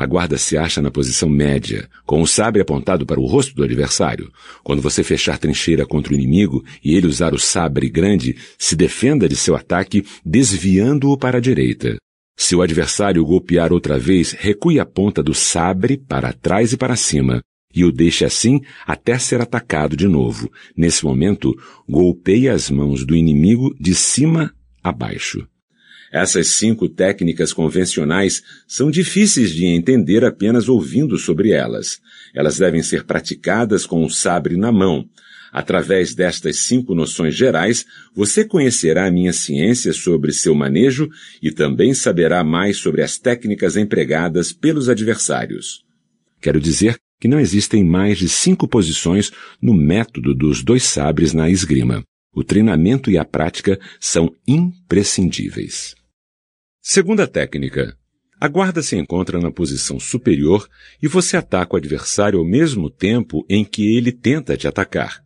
A guarda se acha na posição média, com o sabre apontado para o rosto do adversário. Quando você fechar trincheira contra o inimigo e ele usar o sabre grande, se defenda de seu ataque desviando-o para a direita. Se o adversário golpear outra vez, recue a ponta do sabre para trás e para cima. e o deixe assim até ser atacado de novo. Nesse momento, golpeie as mãos do inimigo de cima a baixo. Essas cinco técnicas convencionais são difíceis de entender apenas ouvindo sobre elas. Elas devem ser praticadas com o sabre na mão. Através destas cinco noções gerais, você conhecerá a minha ciência sobre seu manejo e também saberá mais sobre as técnicas empregadas pelos adversários. Quero dizer que não existem mais de cinco posições no método dos dois sabres na esgrima. O treinamento e a prática são imprescindíveis. Segunda técnica. A guarda se encontra na posição superior e você ataca o adversário ao mesmo tempo em que ele tenta te atacar.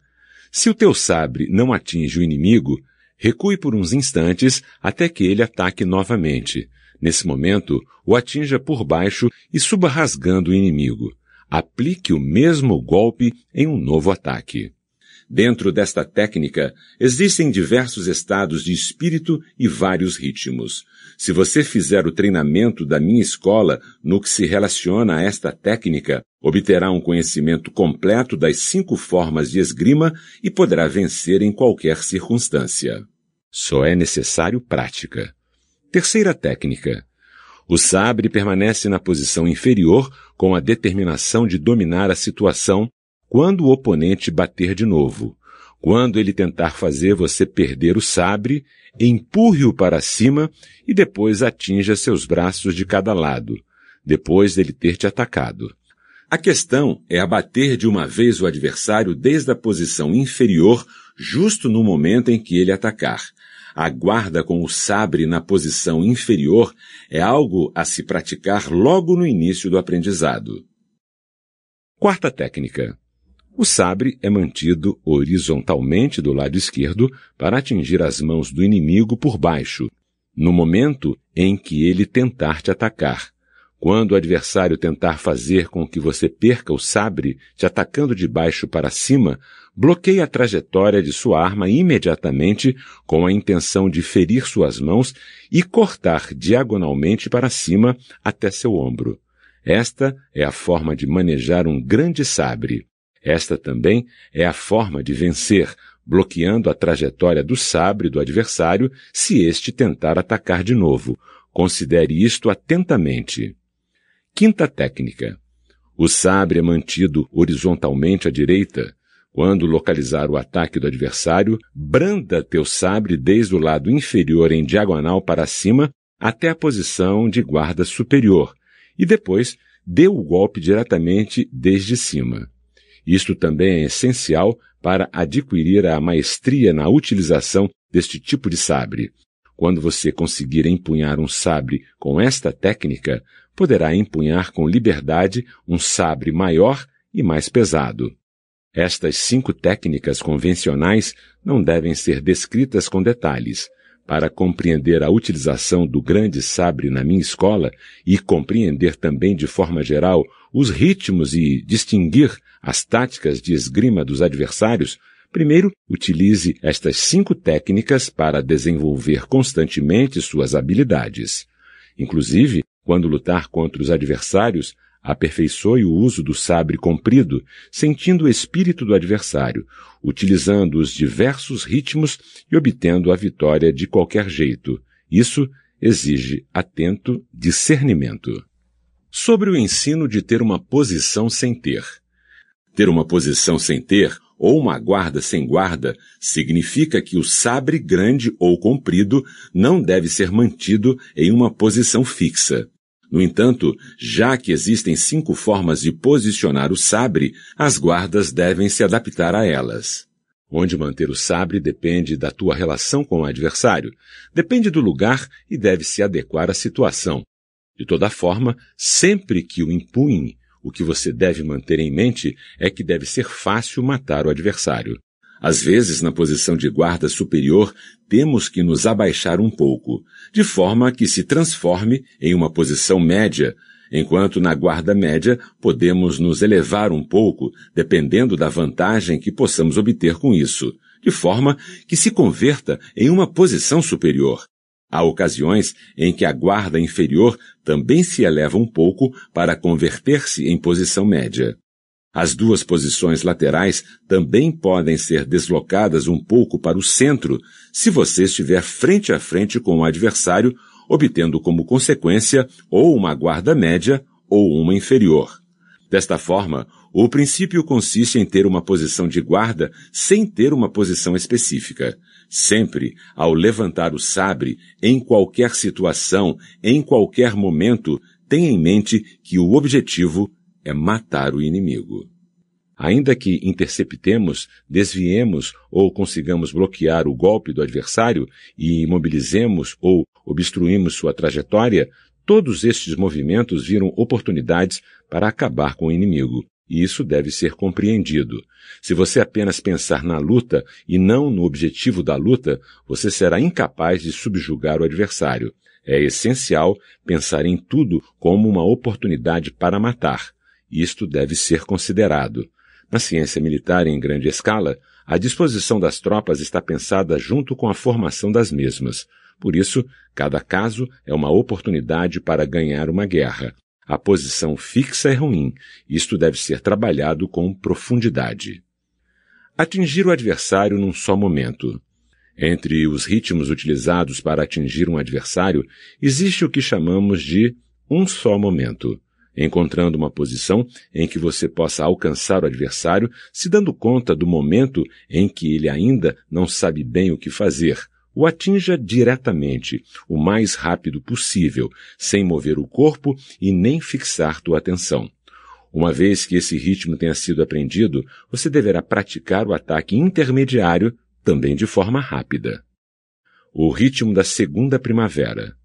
Se o teu sabre não atinge o inimigo, recue por uns instantes até que ele ataque novamente. Nesse momento, o atinja por baixo e suba rasgando o inimigo. Aplique o mesmo golpe em um novo ataque. Dentro desta técnica, existem diversos estados de espírito e vários ritmos. Se você fizer o treinamento da minha escola no que se relaciona a esta técnica, obterá um conhecimento completo das cinco formas de esgrima e poderá vencer em qualquer circunstância. Só é necessário prática. Terceira técnica. O sabre permanece na posição inferior com a determinação de dominar a situação quando o oponente bater de novo. Quando ele tentar fazer você perder o sabre, empurre-o para cima e depois atinja seus braços de cada lado, depois dele ter te atacado. A questão é abater de uma vez o adversário desde a posição inferior, justo no momento em que ele atacar. A guarda com o sabre na posição inferior é algo a se praticar logo no início do aprendizado. Quarta técnica. O sabre é mantido horizontalmente do lado esquerdo para atingir as mãos do inimigo por baixo, no momento em que ele tentar te atacar. Quando o adversário tentar fazer com que você perca o sabre, te atacando de baixo para cima, bloqueie a trajetória de sua arma imediatamente com a intenção de ferir suas mãos e cortar diagonalmente para cima até seu ombro. Esta é a forma de manejar um grande sabre. Esta também é a forma de vencer, bloqueando a trajetória do sabre do adversário se este tentar atacar de novo. Considere isto atentamente. Quinta técnica. O sabre é mantido horizontalmente à direita. Quando localizar o ataque do adversário, branda teu sabre desde o lado inferior em diagonal para cima até a posição de guarda superior e depois dê o golpe diretamente desde cima. Isto também é essencial para adquirir a maestria na utilização deste tipo de sabre. Quando você conseguir empunhar um sabre com esta técnica, poderá empunhar com liberdade um sabre maior e mais pesado. Estas cinco técnicas convencionais não devem ser descritas com detalhes. Para compreender a utilização do grande sabre na minha escola e compreender também de forma geral os ritmos e distinguir as táticas de esgrima dos adversários, primeiro utilize estas cinco técnicas para desenvolver constantemente suas habilidades. Inclusive, quando lutar contra os adversários, aperfeiçoe o uso do sabre comprido, sentindo o espírito do adversário, utilizando os diversos ritmos e obtendo a vitória de qualquer jeito. Isso exige atento discernimento. Sobre o ensino de ter uma posição sem ter. Ter uma posição sem ter, ou uma guarda sem guarda, significa que o sabre grande ou comprido não deve ser mantido em uma posição fixa. No entanto, já que existem cinco formas de posicionar o sabre, as guardas devem se adaptar a elas. Onde manter o sabre depende da tua relação com o adversário, depende do lugar e deve se adequar à situação. De toda forma, sempre que o empunhe, o que você deve manter em mente é que deve ser fácil matar o adversário. Às vezes, na posição de guarda superior, temos que nos abaixar um pouco, de forma que se transforme em uma posição média, enquanto na guarda média podemos nos elevar um pouco, dependendo da vantagem que possamos obter com isso, de forma que se converta em uma posição superior. Há ocasiões em que a guarda inferior também se eleva um pouco para converter-se em posição média. As duas posições laterais também podem ser deslocadas um pouco para o centro se você estiver frente a frente com o adversário, obtendo como consequência ou uma guarda média ou uma inferior. Desta forma, o princípio consiste em ter uma posição de guarda sem ter uma posição específica. Sempre, ao levantar o sabre, em qualquer situação, em qualquer momento, tenha em mente que o objetivo é matar o inimigo. Ainda que interceptemos, desviemos ou consigamos bloquear o golpe do adversário e imobilizemos ou obstruímos sua trajetória, todos estes movimentos viram oportunidades para acabar com o inimigo. E isso deve ser compreendido. Se você apenas pensar na luta e não no objetivo da luta, você será incapaz de subjugar o adversário. É essencial pensar em tudo como uma oportunidade para matar. Isto deve ser considerado. Na ciência militar em grande escala, a disposição das tropas está pensada junto com a formação das mesmas. Por isso, cada caso é uma oportunidade para ganhar uma guerra. A posição fixa é ruim. Isto deve ser trabalhado com profundidade. Atingir o adversário num só momento. Entre os ritmos utilizados para atingir um adversário, existe o que chamamos de um só momento, encontrando uma posição em que você possa alcançar o adversário, se dando conta do momento em que ele ainda não sabe bem o que fazer, o atinja diretamente, o mais rápido possível, sem mover o corpo e nem fixar tua atenção. Uma vez que esse ritmo tenha sido aprendido, você deverá praticar o ataque intermediário também de forma rápida. O ritmo da segunda primavera.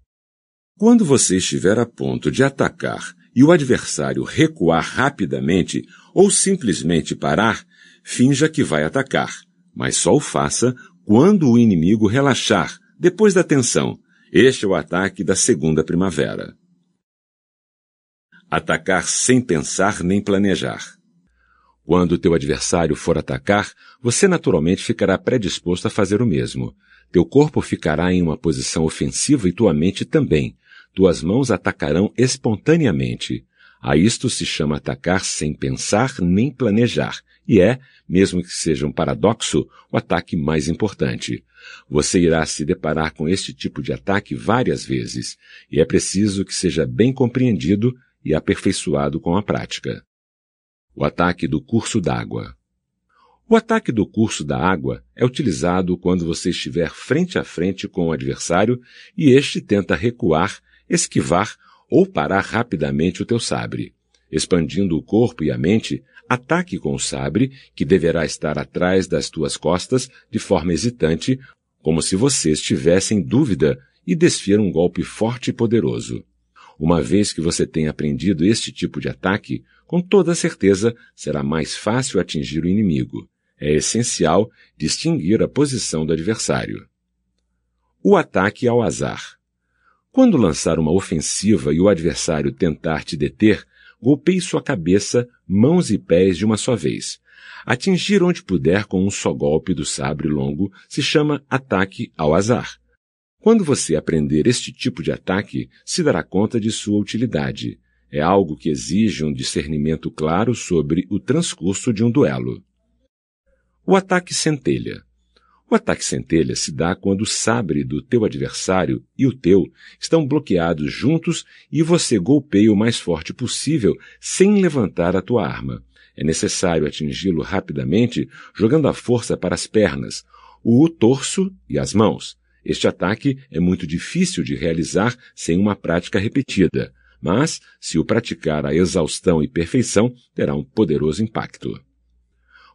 Quando você estiver a ponto de atacar e o adversário recuar rapidamente ou simplesmente parar, finja que vai atacar, mas só o faça quando o inimigo relaxar, depois da tensão. Este é o ataque da segunda primavera. Atacar sem pensar nem planejar. Quando teu adversário for atacar, você naturalmente ficará predisposto a fazer o mesmo. Teu corpo ficará em uma posição ofensiva e tua mente também. Tuas mãos atacarão espontaneamente. A isto se chama atacar sem pensar nem planejar, e é, mesmo que seja um paradoxo, o ataque mais importante. Você irá se deparar com este tipo de ataque várias vezes, e é preciso que seja bem compreendido e aperfeiçoado com a prática. O ataque do curso d'água. O ataque do curso da água é utilizado quando você estiver frente a frente com o adversário e este tenta recuar, esquivar ou parar rapidamente o teu sabre. Expandindo o corpo e a mente, ataque com o sabre, que deverá estar atrás das tuas costas de forma hesitante, como se você estivesse em dúvida e desfira um golpe forte e poderoso. Uma vez que você tenha aprendido este tipo de ataque, com toda certeza será mais fácil atingir o inimigo. É essencial distinguir a posição do adversário. O ataque ao azar. Quando lançar uma ofensiva e o adversário tentar te deter, golpeie sua cabeça, mãos e pés de uma só vez. Atingir onde puder com um só golpe do sabre longo se chama ataque ao azar. Quando você aprender este tipo de ataque, se dará conta de sua utilidade. É algo que exige um discernimento claro sobre o transcurso de um duelo. O ataque centelha. O ataque centelha se dá quando o sabre do teu adversário e o teu estão bloqueados juntos e você golpeia o mais forte possível sem levantar a tua arma. É necessário atingi-lo rapidamente, jogando a força para as pernas, o torso e as mãos. Este ataque é muito difícil de realizar sem uma prática repetida, mas, se o praticar a exaustão e perfeição, terá um poderoso impacto.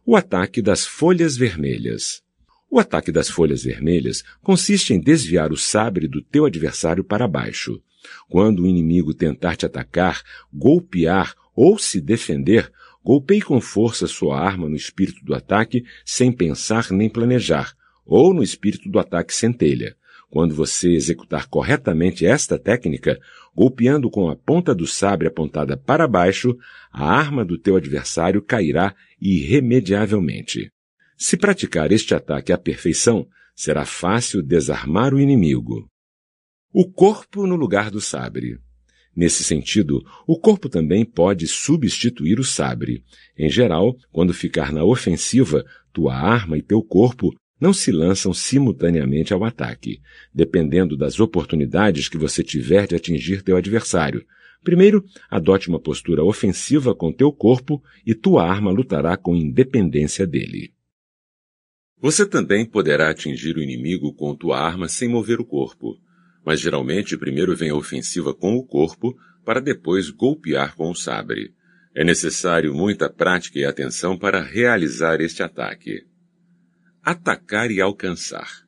O ataque das folhas vermelhas. O ataque das folhas vermelhas consiste em desviar o sabre do teu adversário para baixo. Quando o inimigo tentar te atacar, golpear ou se defender, golpeie com força sua arma no espírito do ataque sem pensar nem planejar, ou no espírito do ataque centelha. Quando você executar corretamente esta técnica, golpeando com a ponta do sabre apontada para baixo, a arma do teu adversário cairá irremediavelmente. Se praticar este ataque à perfeição, será fácil desarmar o inimigo. O corpo no lugar do sabre. Nesse sentido, o corpo também pode substituir o sabre. Em geral, quando ficar na ofensiva, tua arma e teu corpo não se lançam simultaneamente ao ataque, dependendo das oportunidades que você tiver de atingir teu adversário. Primeiro, adote uma postura ofensiva com teu corpo e tua arma lutará com independência dele. Você também poderá atingir o inimigo com tua arma sem mover o corpo, mas geralmente primeiro vem a ofensiva com o corpo para depois golpear com o sabre. É necessário muita prática e atenção para realizar este ataque. Atacar e alcançar.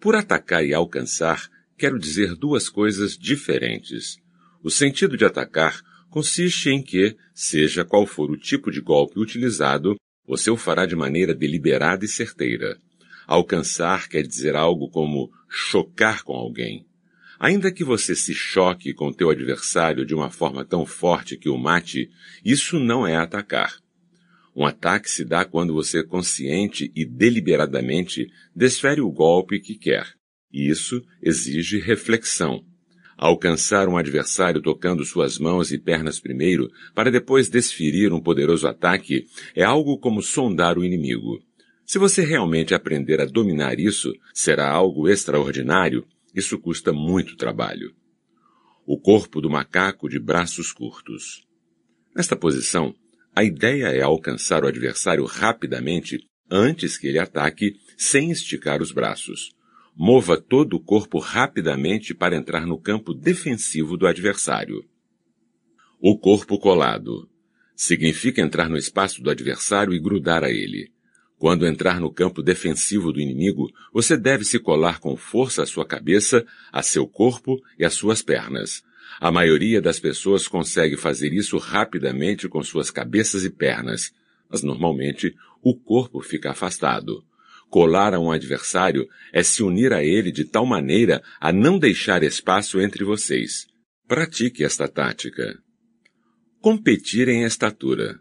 Por atacar e alcançar, quero dizer duas coisas diferentes. O sentido de atacar consiste em que, seja qual for o tipo de golpe utilizado, você o fará de maneira deliberada e certeira. Alcançar quer dizer algo como chocar com alguém. Ainda que você se choque com teu adversário de uma forma tão forte que o mate, isso não é atacar. Um ataque se dá quando você consciente e deliberadamente desfere o golpe que quer. Isso exige reflexão. Alcançar um adversário tocando suas mãos e pernas primeiro, para depois desferir um poderoso ataque, é algo como sondar o inimigo. Se você realmente aprender a dominar isso, será algo extraordinário. Isso custa muito trabalho. O corpo do macaco de braços curtos. Nesta posição, a ideia é alcançar o adversário rapidamente antes que ele ataque, sem esticar os braços. Mova todo o corpo rapidamente para entrar no campo defensivo do adversário. O corpo colado significa entrar no espaço do adversário e grudar a ele. Quando entrar no campo defensivo do inimigo, você deve se colar com força à sua cabeça, a seu corpo e às suas pernas. A maioria das pessoas consegue fazer isso rapidamente com suas cabeças e pernas, mas normalmente o corpo fica afastado. Colar a um adversário é se unir a ele de tal maneira a não deixar espaço entre vocês. Pratique esta tática. Competir em estatura.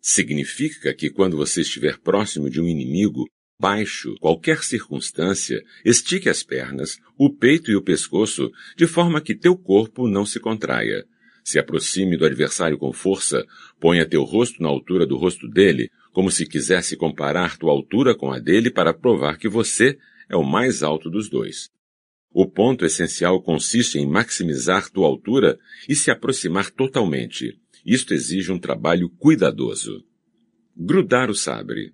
Significa que quando você estiver próximo de um inimigo, baixo, qualquer circunstância, estique as pernas, o peito e o pescoço, de forma que teu corpo não se contraia. Se aproxime do adversário com força, ponha teu rosto na altura do rosto dele, como se quisesse comparar tua altura com a dele para provar que você é o mais alto dos dois. O ponto essencial consiste em maximizar tua altura e se aproximar totalmente. Isto exige um trabalho cuidadoso. Grudar o sabre.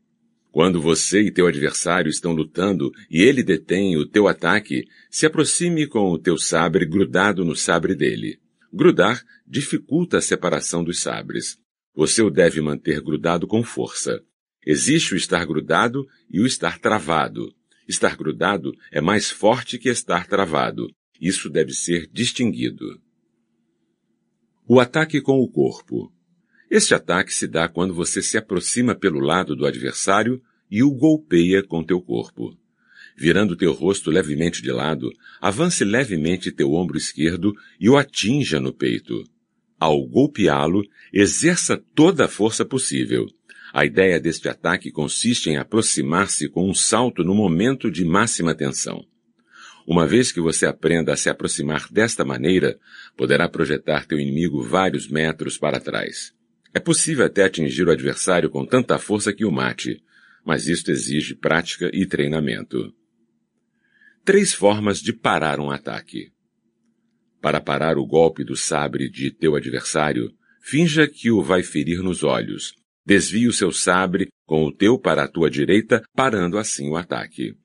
Quando você e teu adversário estão lutando e ele detém o teu ataque, se aproxime com o teu sabre grudado no sabre dele. Grudar dificulta a separação dos sabres. Você o deve manter grudado com força. Existe o estar grudado e o estar travado. Estar grudado é mais forte que estar travado. Isso deve ser distinguido. O ataque com o corpo. Este ataque se dá quando você se aproxima pelo lado do adversário e o golpeia com teu corpo. Virando teu rosto levemente de lado, avance levemente teu ombro esquerdo e o atinja no peito. Ao golpeá-lo, exerça toda a força possível. A ideia deste ataque consiste em aproximar-se com um salto no momento de máxima tensão. Uma vez que você aprenda a se aproximar desta maneira, poderá projetar teu inimigo vários metros para trás. É possível até atingir o adversário com tanta força que o mate, mas isto exige prática e treinamento. Três formas de parar um ataque. Para parar o golpe do sabre de teu adversário, finja que o vai ferir nos olhos. Desvie o seu sabre com o teu para a tua direita, parando assim o ataque.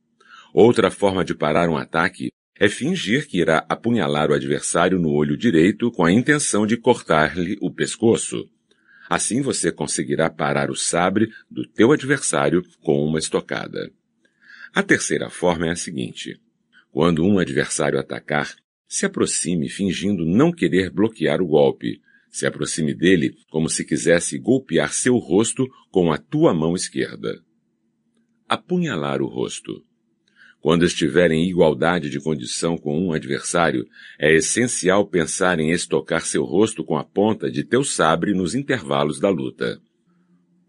Outra forma de parar um ataque é fingir que irá apunhalar o adversário no olho direito com a intenção de cortar-lhe o pescoço. Assim você conseguirá parar o sabre do teu adversário com uma estocada. A terceira forma é a seguinte. Quando um adversário atacar, se aproxime fingindo não querer bloquear o golpe. Se aproxime dele como se quisesse golpear seu rosto com a tua mão esquerda. Apunhalar o rosto. Quando estiver em igualdade de condição com um adversário, é essencial pensar em estocar seu rosto com a ponta de teu sabre nos intervalos da luta.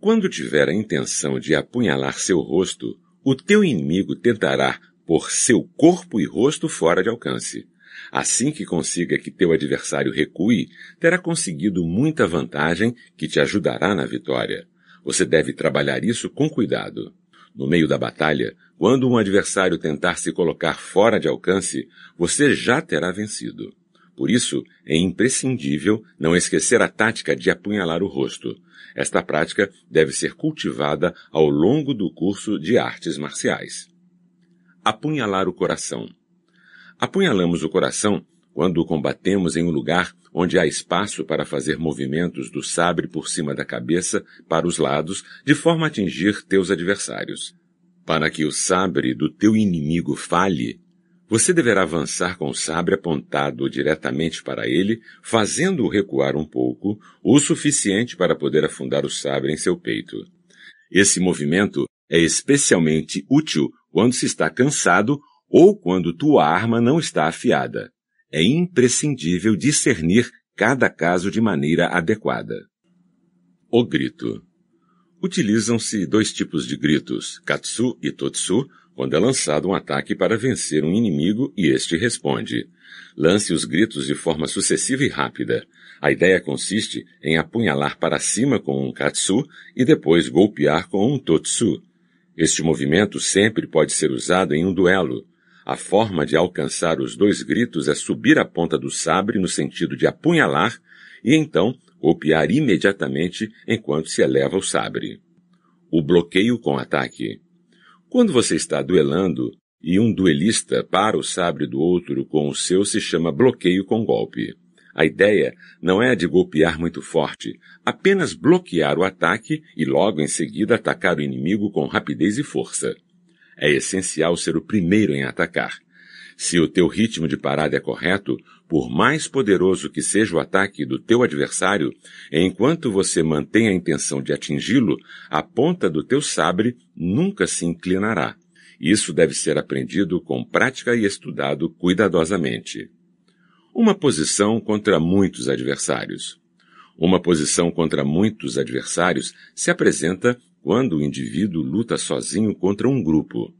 Quando tiver a intenção de apunhalar seu rosto, o teu inimigo tentará pôr seu corpo e rosto fora de alcance. Assim que consiga que teu adversário recue, terá conseguido muita vantagem que te ajudará na vitória. Você deve trabalhar isso com cuidado. No meio da batalha, quando um adversário tentar se colocar fora de alcance, você já terá vencido. Por isso, é imprescindível não esquecer a tática de apunhalar o rosto. Esta prática deve ser cultivada ao longo do curso de artes marciais. Apunhalar o coração. Apunhalamos o coração quando combatemos em um lugar onde há espaço para fazer movimentos do sabre por cima da cabeça para os lados, de forma a atingir teus adversários. Para que o sabre do teu inimigo falhe, você deverá avançar com o sabre apontado diretamente para ele, fazendo-o recuar um pouco, o suficiente para poder afundar o sabre em seu peito. Esse movimento é especialmente útil quando se está cansado ou quando tua arma não está afiada. É imprescindível discernir cada caso de maneira adequada. O grito. Utilizam-se dois tipos de gritos, katsu e totsu, quando é lançado um ataque para vencer um inimigo e este responde. Lance os gritos de forma sucessiva e rápida. A ideia consiste em apunhalar para cima com um katsu e depois golpear com um totsu. Este movimento sempre pode ser usado em um duelo. A forma de alcançar os dois gritos é subir a ponta do sabre no sentido de apunhalar e então golpear imediatamente enquanto se eleva o sabre. O bloqueio com ataque. Quando você está duelando e um duelista para o sabre do outro com o seu se chama bloqueio com golpe. A ideia não é a de golpear muito forte, apenas bloquear o ataque e logo em seguida atacar o inimigo com rapidez e força. É essencial ser o primeiro em atacar. Se o teu ritmo de parada é correto, por mais poderoso que seja o ataque do teu adversário, enquanto você mantém a intenção de atingi-lo, a ponta do teu sabre nunca se inclinará. Isso deve ser aprendido com prática e estudado cuidadosamente. Uma posição contra muitos adversários. Uma posição contra muitos adversários se apresenta quando o indivíduo luta sozinho contra um grupo.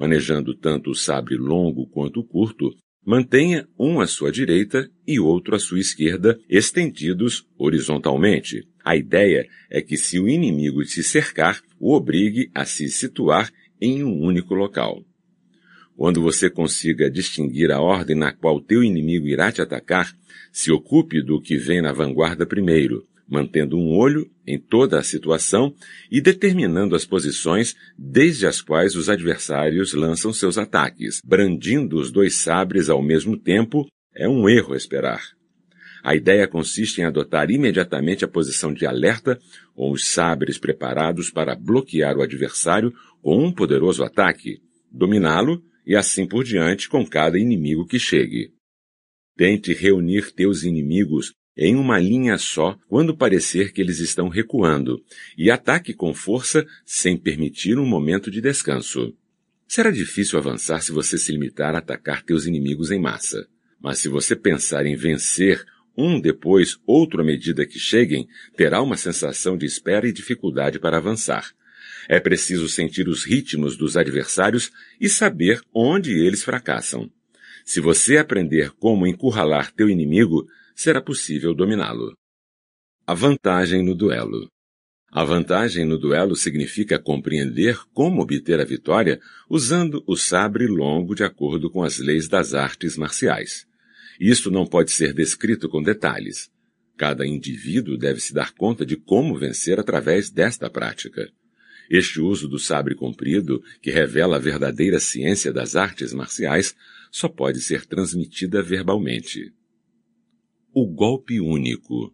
Manejando tanto o sabre longo quanto o curto, mantenha um à sua direita e outro à sua esquerda, estendidos horizontalmente. A ideia é que se o inimigo te cercar, o obrigue a se situar em um único local. Quando você consiga distinguir a ordem na qual teu inimigo irá te atacar, se ocupe do que vem na vanguarda primeiro, mantendo um olho em toda a situação e determinando as posições desde as quais os adversários lançam seus ataques. Brandindo os dois sabres ao mesmo tempo é um erro esperar. A ideia consiste em adotar imediatamente a posição de alerta com os sabres preparados para bloquear o adversário com um poderoso ataque, dominá-lo e assim por diante com cada inimigo que chegue. Tente reunir teus inimigos em uma linha só quando parecer que eles estão recuando, e ataque com força sem permitir um momento de descanso. Será difícil avançar se você se limitar a atacar teus inimigos em massa. Mas se você pensar em vencer um depois, outro à medida que cheguem, terá uma sensação de espera e dificuldade para avançar. É preciso sentir os ritmos dos adversários e saber onde eles fracassam. Se você aprender como encurralar teu inimigo, será possível dominá-lo. A vantagem no duelo. A vantagem no duelo significa compreender como obter a vitória usando o sabre longo de acordo com as leis das artes marciais. Isto não pode ser descrito com detalhes. Cada indivíduo deve se dar conta de como vencer através desta prática. Este uso do sabre comprido, que revela a verdadeira ciência das artes marciais, só pode ser transmitida verbalmente o golpe único.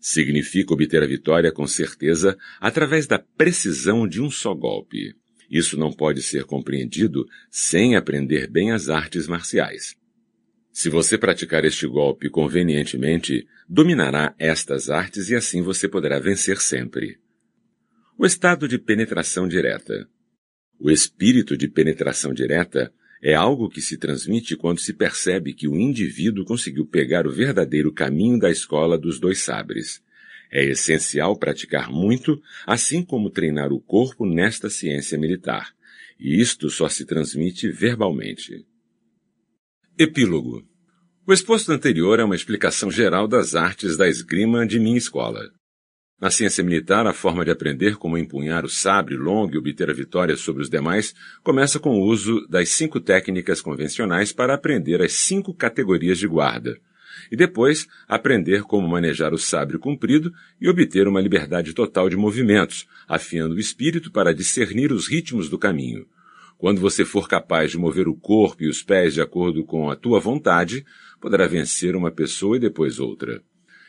Significa obter a vitória com certeza através da precisão de um só golpe. Isso não pode ser compreendido sem aprender bem as artes marciais. Se você praticar este golpe convenientemente, dominará estas artes e assim você poderá vencer sempre. O estado de penetração direta. O espírito de penetração direta é algo que se transmite quando se percebe que o indivíduo conseguiu pegar o verdadeiro caminho da escola dos dois sabres. É essencial praticar muito, assim como treinar o corpo nesta ciência militar. E isto só se transmite verbalmente. Epílogo. O exposto anterior é uma explicação geral das artes da esgrima de minha escola. Na ciência militar, a forma de aprender como empunhar o sabre longo e obter a vitória sobre os demais começa com o uso das cinco técnicas convencionais para aprender as cinco categorias de guarda, e depois aprender como manejar o sabre comprido e obter uma liberdade total de movimentos, afiando o espírito para discernir os ritmos do caminho. Quando você for capaz de mover o corpo e os pés de acordo com a tua vontade, poderá vencer uma pessoa e depois outra.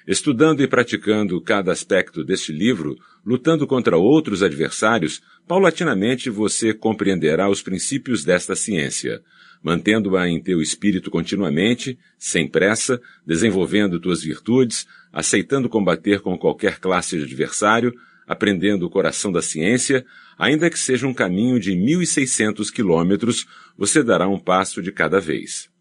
Estudando e praticando cada aspecto deste livro, lutando contra outros adversários, paulatinamente você compreenderá os princípios desta ciência, mantendo-a em teu espírito continuamente, sem pressa, desenvolvendo tuas virtudes, aceitando combater com qualquer classe de adversário, aprendendo o coração da ciência, ainda que seja um caminho de 1.600 quilômetros, você dará um passo de cada vez.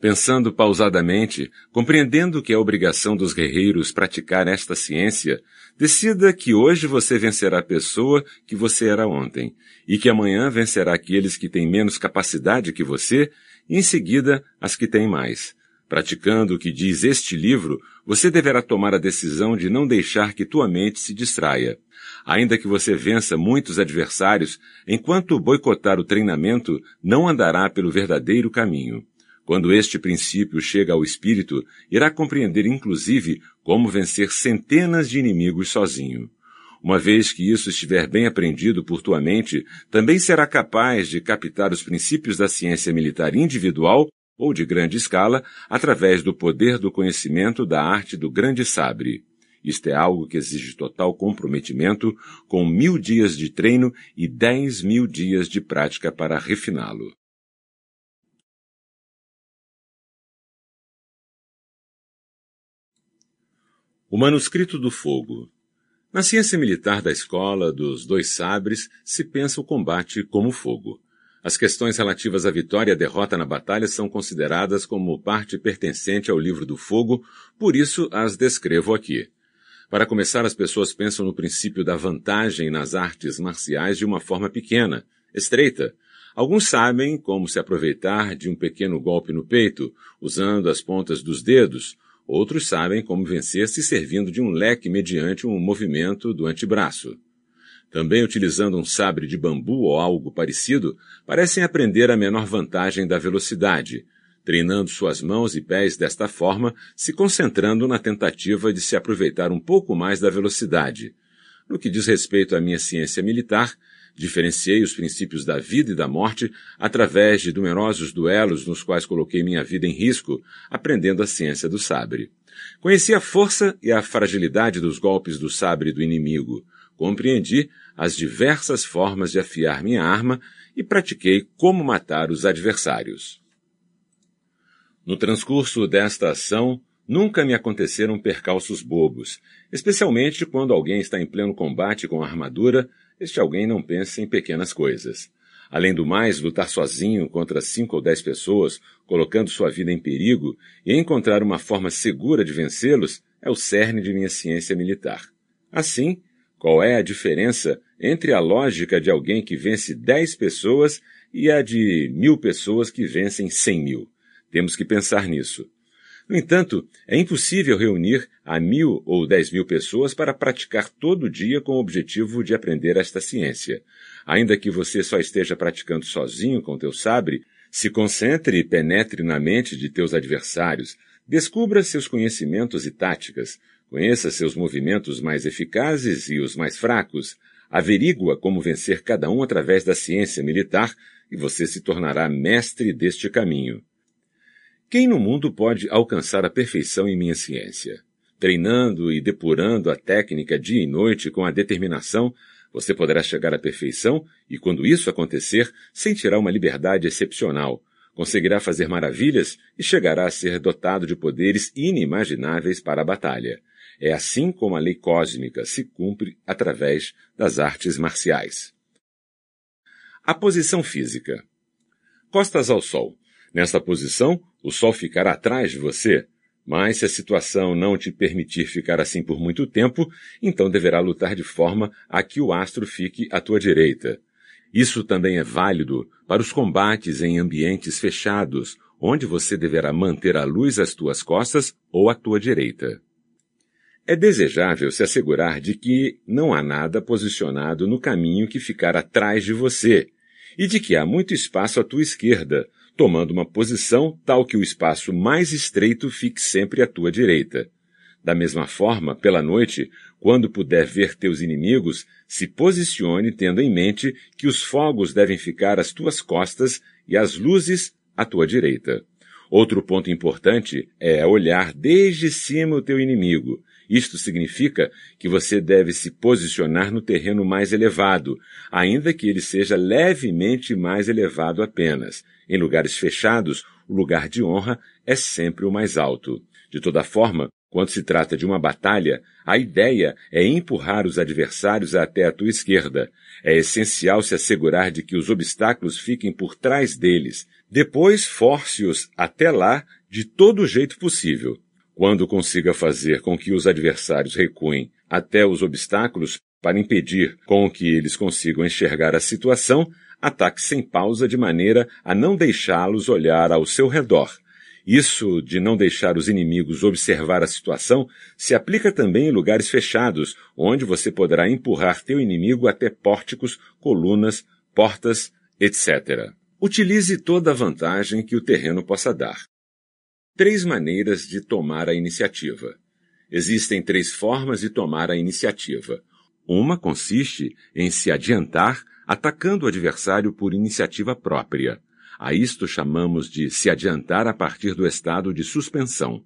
Pensando pausadamente, compreendendo que é obrigação dos guerreiros praticar esta ciência, decida que hoje você vencerá a pessoa que você era ontem, e que amanhã vencerá aqueles que têm menos capacidade que você, e em seguida as que têm mais. Praticando o que diz este livro, você deverá tomar a decisão de não deixar que tua mente se distraia. Ainda que você vença muitos adversários, enquanto boicotar o treinamento, não andará pelo verdadeiro caminho. Quando este princípio chega ao espírito, irá compreender inclusive como vencer centenas de inimigos sozinho. Uma vez que isso estiver bem aprendido por tua mente, também será capaz de captar os princípios da ciência militar individual ou de grande escala através do poder do conhecimento da arte do grande sabre. Isto é algo que exige total comprometimento, com mil dias de treino e dez mil dias de prática para refiná-lo. O Manuscrito do Fogo. Na ciência militar da escola dos dois sabres se pensa o combate como fogo. As questões relativas à vitória e à derrota na batalha são consideradas como parte pertencente ao livro do fogo, por isso as descrevo aqui. Para começar, as pessoas pensam no princípio da vantagem nas artes marciais de uma forma pequena, estreita. Alguns sabem como se aproveitar de um pequeno golpe no peito, usando as pontas dos dedos, Outros sabem como vencer se servindo de um leque mediante um movimento do antebraço. Também utilizando um sabre de bambu ou algo parecido, parecem aprender a menor vantagem da velocidade, treinando suas mãos e pés desta forma, se concentrando na tentativa de se aproveitar um pouco mais da velocidade. No que diz respeito à minha ciência militar, Diferenciei os princípios da vida e da morte através de numerosos duelos nos quais coloquei minha vida em risco, aprendendo a ciência do sabre. Conheci a força e a fragilidade dos golpes do sabre do inimigo. Compreendi as diversas formas de afiar minha arma e pratiquei como matar os adversários. No transcurso desta ação, nunca me aconteceram percalços bobos, especialmente quando alguém está em pleno combate com a armadura, este alguém não pensa em pequenas coisas. Além do mais, lutar sozinho contra cinco ou dez pessoas, colocando sua vida em perigo, e encontrar uma forma segura de vencê-los, é o cerne de minha ciência militar. Assim, qual é a diferença entre a lógica de alguém que vence dez pessoas e a de mil pessoas que vencem cem mil? Temos que pensar nisso. No entanto, é impossível reunir a mil ou dez mil pessoas para praticar todo dia com o objetivo de aprender esta ciência. Ainda que você só esteja praticando sozinho com teu sabre, se concentre e penetre na mente de teus adversários, descubra seus conhecimentos e táticas, conheça seus movimentos mais eficazes e os mais fracos, averigua como vencer cada um através da ciência militar e você se tornará mestre deste caminho. Quem no mundo pode alcançar a perfeição em minha ciência? Treinando e depurando a técnica dia e noite com a determinação, você poderá chegar à perfeição e, quando isso acontecer, sentirá uma liberdade excepcional, conseguirá fazer maravilhas e chegará a ser dotado de poderes inimagináveis para a batalha. É assim como a lei cósmica se cumpre através das artes marciais. A posição física. Costas ao sol. Nesta posição, o sol ficará atrás de você, mas se a situação não te permitir ficar assim por muito tempo, então deverá lutar de forma a que o astro fique à tua direita. Isso também é válido para os combates em ambientes fechados, onde você deverá manter a luz às tuas costas ou à tua direita. É desejável se assegurar de que não há nada posicionado no caminho que ficar atrás de você e de que há muito espaço à tua esquerda, tomando uma posição tal que o espaço mais estreito fique sempre à tua direita. Da mesma forma, pela noite, quando puder ver teus inimigos, se posicione tendo em mente que os fogos devem ficar às tuas costas e as luzes à tua direita. Outro ponto importante é olhar desde cima o teu inimigo, isto significa que você deve se posicionar no terreno mais elevado, ainda que ele seja levemente mais elevado apenas. Em lugares fechados, o lugar de honra é sempre o mais alto. De toda forma, quando se trata de uma batalha, a ideia é empurrar os adversários até a tua esquerda. É essencial se assegurar de que os obstáculos fiquem por trás deles. Depois, force-os até lá de todo jeito possível. Quando consiga fazer com que os adversários recuem até os obstáculos para impedir com que eles consigam enxergar a situação, ataque sem pausa de maneira a não deixá-los olhar ao seu redor. Isso de não deixar os inimigos observar a situação se aplica também em lugares fechados, onde você poderá empurrar teu inimigo até pórticos, colunas, portas, etc. Utilize toda a vantagem que o terreno possa dar três maneiras de tomar a iniciativa. Existem três formas de tomar a iniciativa. Uma consiste em se adiantar atacando o adversário por iniciativa própria. A isto chamamos de se adiantar a partir do estado de suspensão.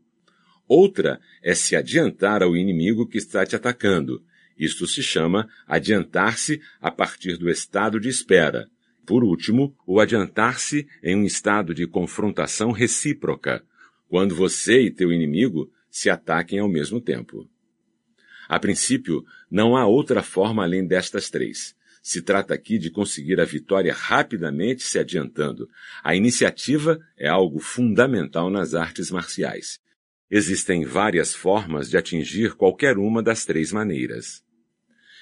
Outra é se adiantar ao inimigo que está te atacando. Isto se chama adiantar-se a partir do estado de espera. Por último, o adiantar-se em um estado de confrontação recíproca, quando você e teu inimigo se ataquem ao mesmo tempo. A princípio, não há outra forma além destas três. Se trata aqui de conseguir a vitória rapidamente se adiantando. A iniciativa é algo fundamental nas artes marciais. Existem várias formas de atingir qualquer uma das três maneiras.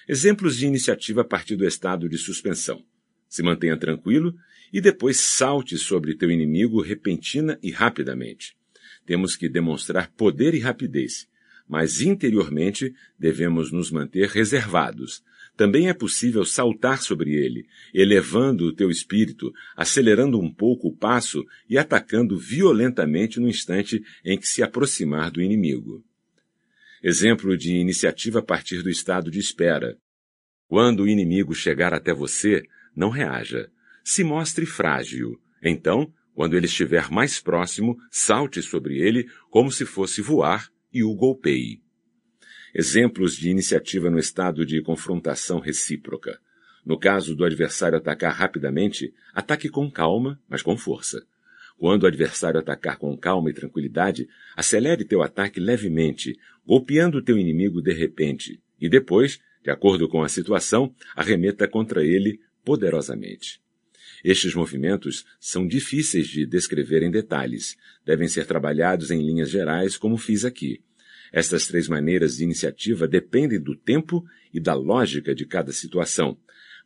Exemplos de iniciativa a partir do estado de suspensão. Se mantenha tranquilo e depois salte sobre teu inimigo repentina e rapidamente. Temos que demonstrar poder e rapidez, mas interiormente devemos nos manter reservados. Também é possível saltar sobre ele, elevando o teu espírito, acelerando um pouco o passo e atacando violentamente no instante em que se aproximar do inimigo. Exemplo de iniciativa a partir do estado de espera. Quando o inimigo chegar até você, não reaja. Se mostre frágil. Então, quando ele estiver mais próximo, salte sobre ele como se fosse voar e o golpeie. Exemplos de iniciativa no estado de confrontação recíproca. No caso do adversário atacar rapidamente, ataque com calma, mas com força. Quando o adversário atacar com calma e tranquilidade, acelere teu ataque levemente, golpeando teu inimigo de repente, e depois, de acordo com a situação, arremeta contra ele poderosamente. Estes movimentos são difíceis de descrever em detalhes, devem ser trabalhados em linhas gerais, como fiz aqui. Estas três maneiras de iniciativa dependem do tempo e da lógica de cada situação,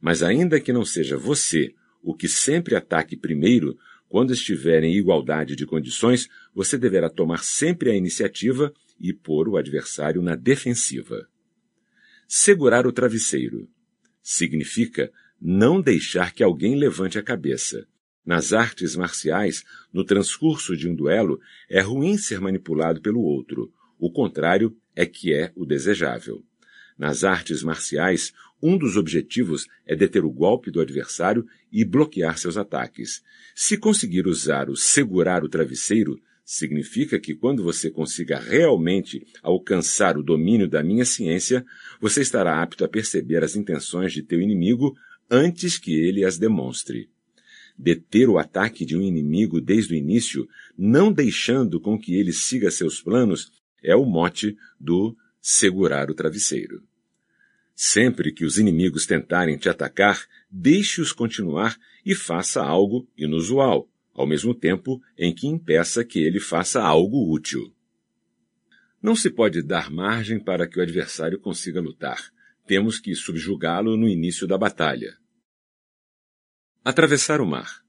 mas ainda que não seja você o que sempre ataque primeiro, quando estiver em igualdade de condições, você deverá tomar sempre a iniciativa e pôr o adversário na defensiva. Segurar o travesseiro significa não deixar que alguém levante a cabeça. Nas artes marciais, no transcurso de um duelo, é ruim ser manipulado pelo outro. O contrário é que é o desejável. Nas artes marciais, um dos objetivos é deter o golpe do adversário e bloquear seus ataques. Se conseguir usar o segurar o travesseiro, significa que quando você consiga realmente alcançar o domínio da minha ciência, você estará apto a perceber as intenções de teu inimigo antes que ele as demonstre. Deter o ataque de um inimigo desde o início, não deixando com que ele siga seus planos, é o mote do segurar o travesseiro. Sempre que os inimigos tentarem te atacar, deixe-os continuar e faça algo inusual, ao mesmo tempo em que impeça que ele faça algo útil. Não se pode dar margem para que o adversário consiga lutar temos que subjugá-lo no início da batalha. Atravessar o mar.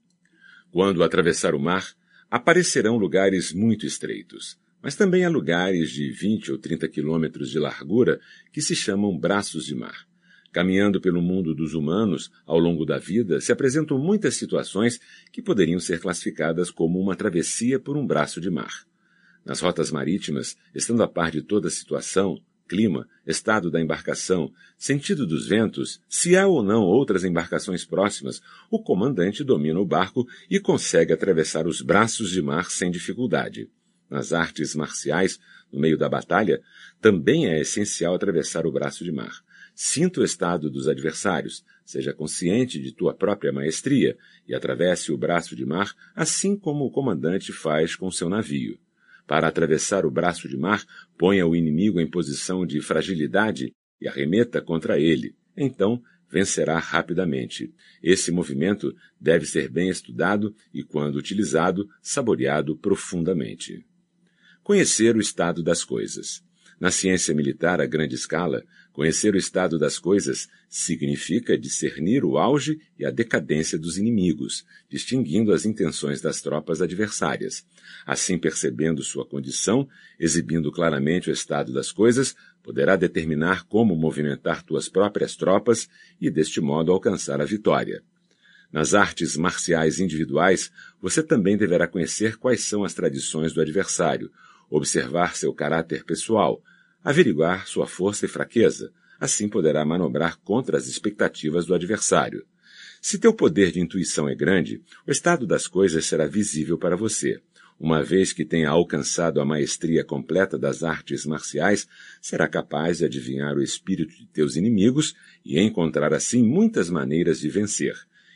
Quando atravessar o mar, aparecerão lugares muito estreitos, mas também há lugares de 20 ou 30 quilômetros de largura que se chamam braços de mar. Caminhando pelo mundo dos humanos ao longo da vida, se apresentam muitas situações que poderiam ser classificadas como uma travessia por um braço de mar. Nas rotas marítimas, estando a par de toda a situação, clima, estado da embarcação, sentido dos ventos, se há ou não outras embarcações próximas, o comandante domina o barco e consegue atravessar os braços de mar sem dificuldade. Nas artes marciais, no meio da batalha, também é essencial atravessar o braço de mar. Sinta o estado dos adversários, seja consciente de tua própria maestria e atravesse o braço de mar assim como o comandante faz com seu navio. Para atravessar o braço de mar, ponha o inimigo em posição de fragilidade e arremeta contra ele. Então, vencerá rapidamente. Esse movimento deve ser bem estudado e, quando utilizado, saboreado profundamente. Conhecer o estado das coisas. Na ciência militar a grande escala, conhecer o estado das coisas significa discernir o auge e a decadência dos inimigos, distinguindo as intenções das tropas adversárias. Assim, percebendo sua condição, exibindo claramente o estado das coisas, poderá determinar como movimentar tuas próprias tropas e, deste modo, alcançar a vitória. Nas artes marciais individuais, você também deverá conhecer quais são as tradições do adversário, observar seu caráter pessoal, averiguar sua força e fraqueza, assim poderá manobrar contra as expectativas do adversário. Se teu poder de intuição é grande, o estado das coisas será visível para você. Uma vez que tenha alcançado a maestria completa das artes marciais, será capaz de adivinhar o espírito de teus inimigos e encontrar assim muitas maneiras de vencer.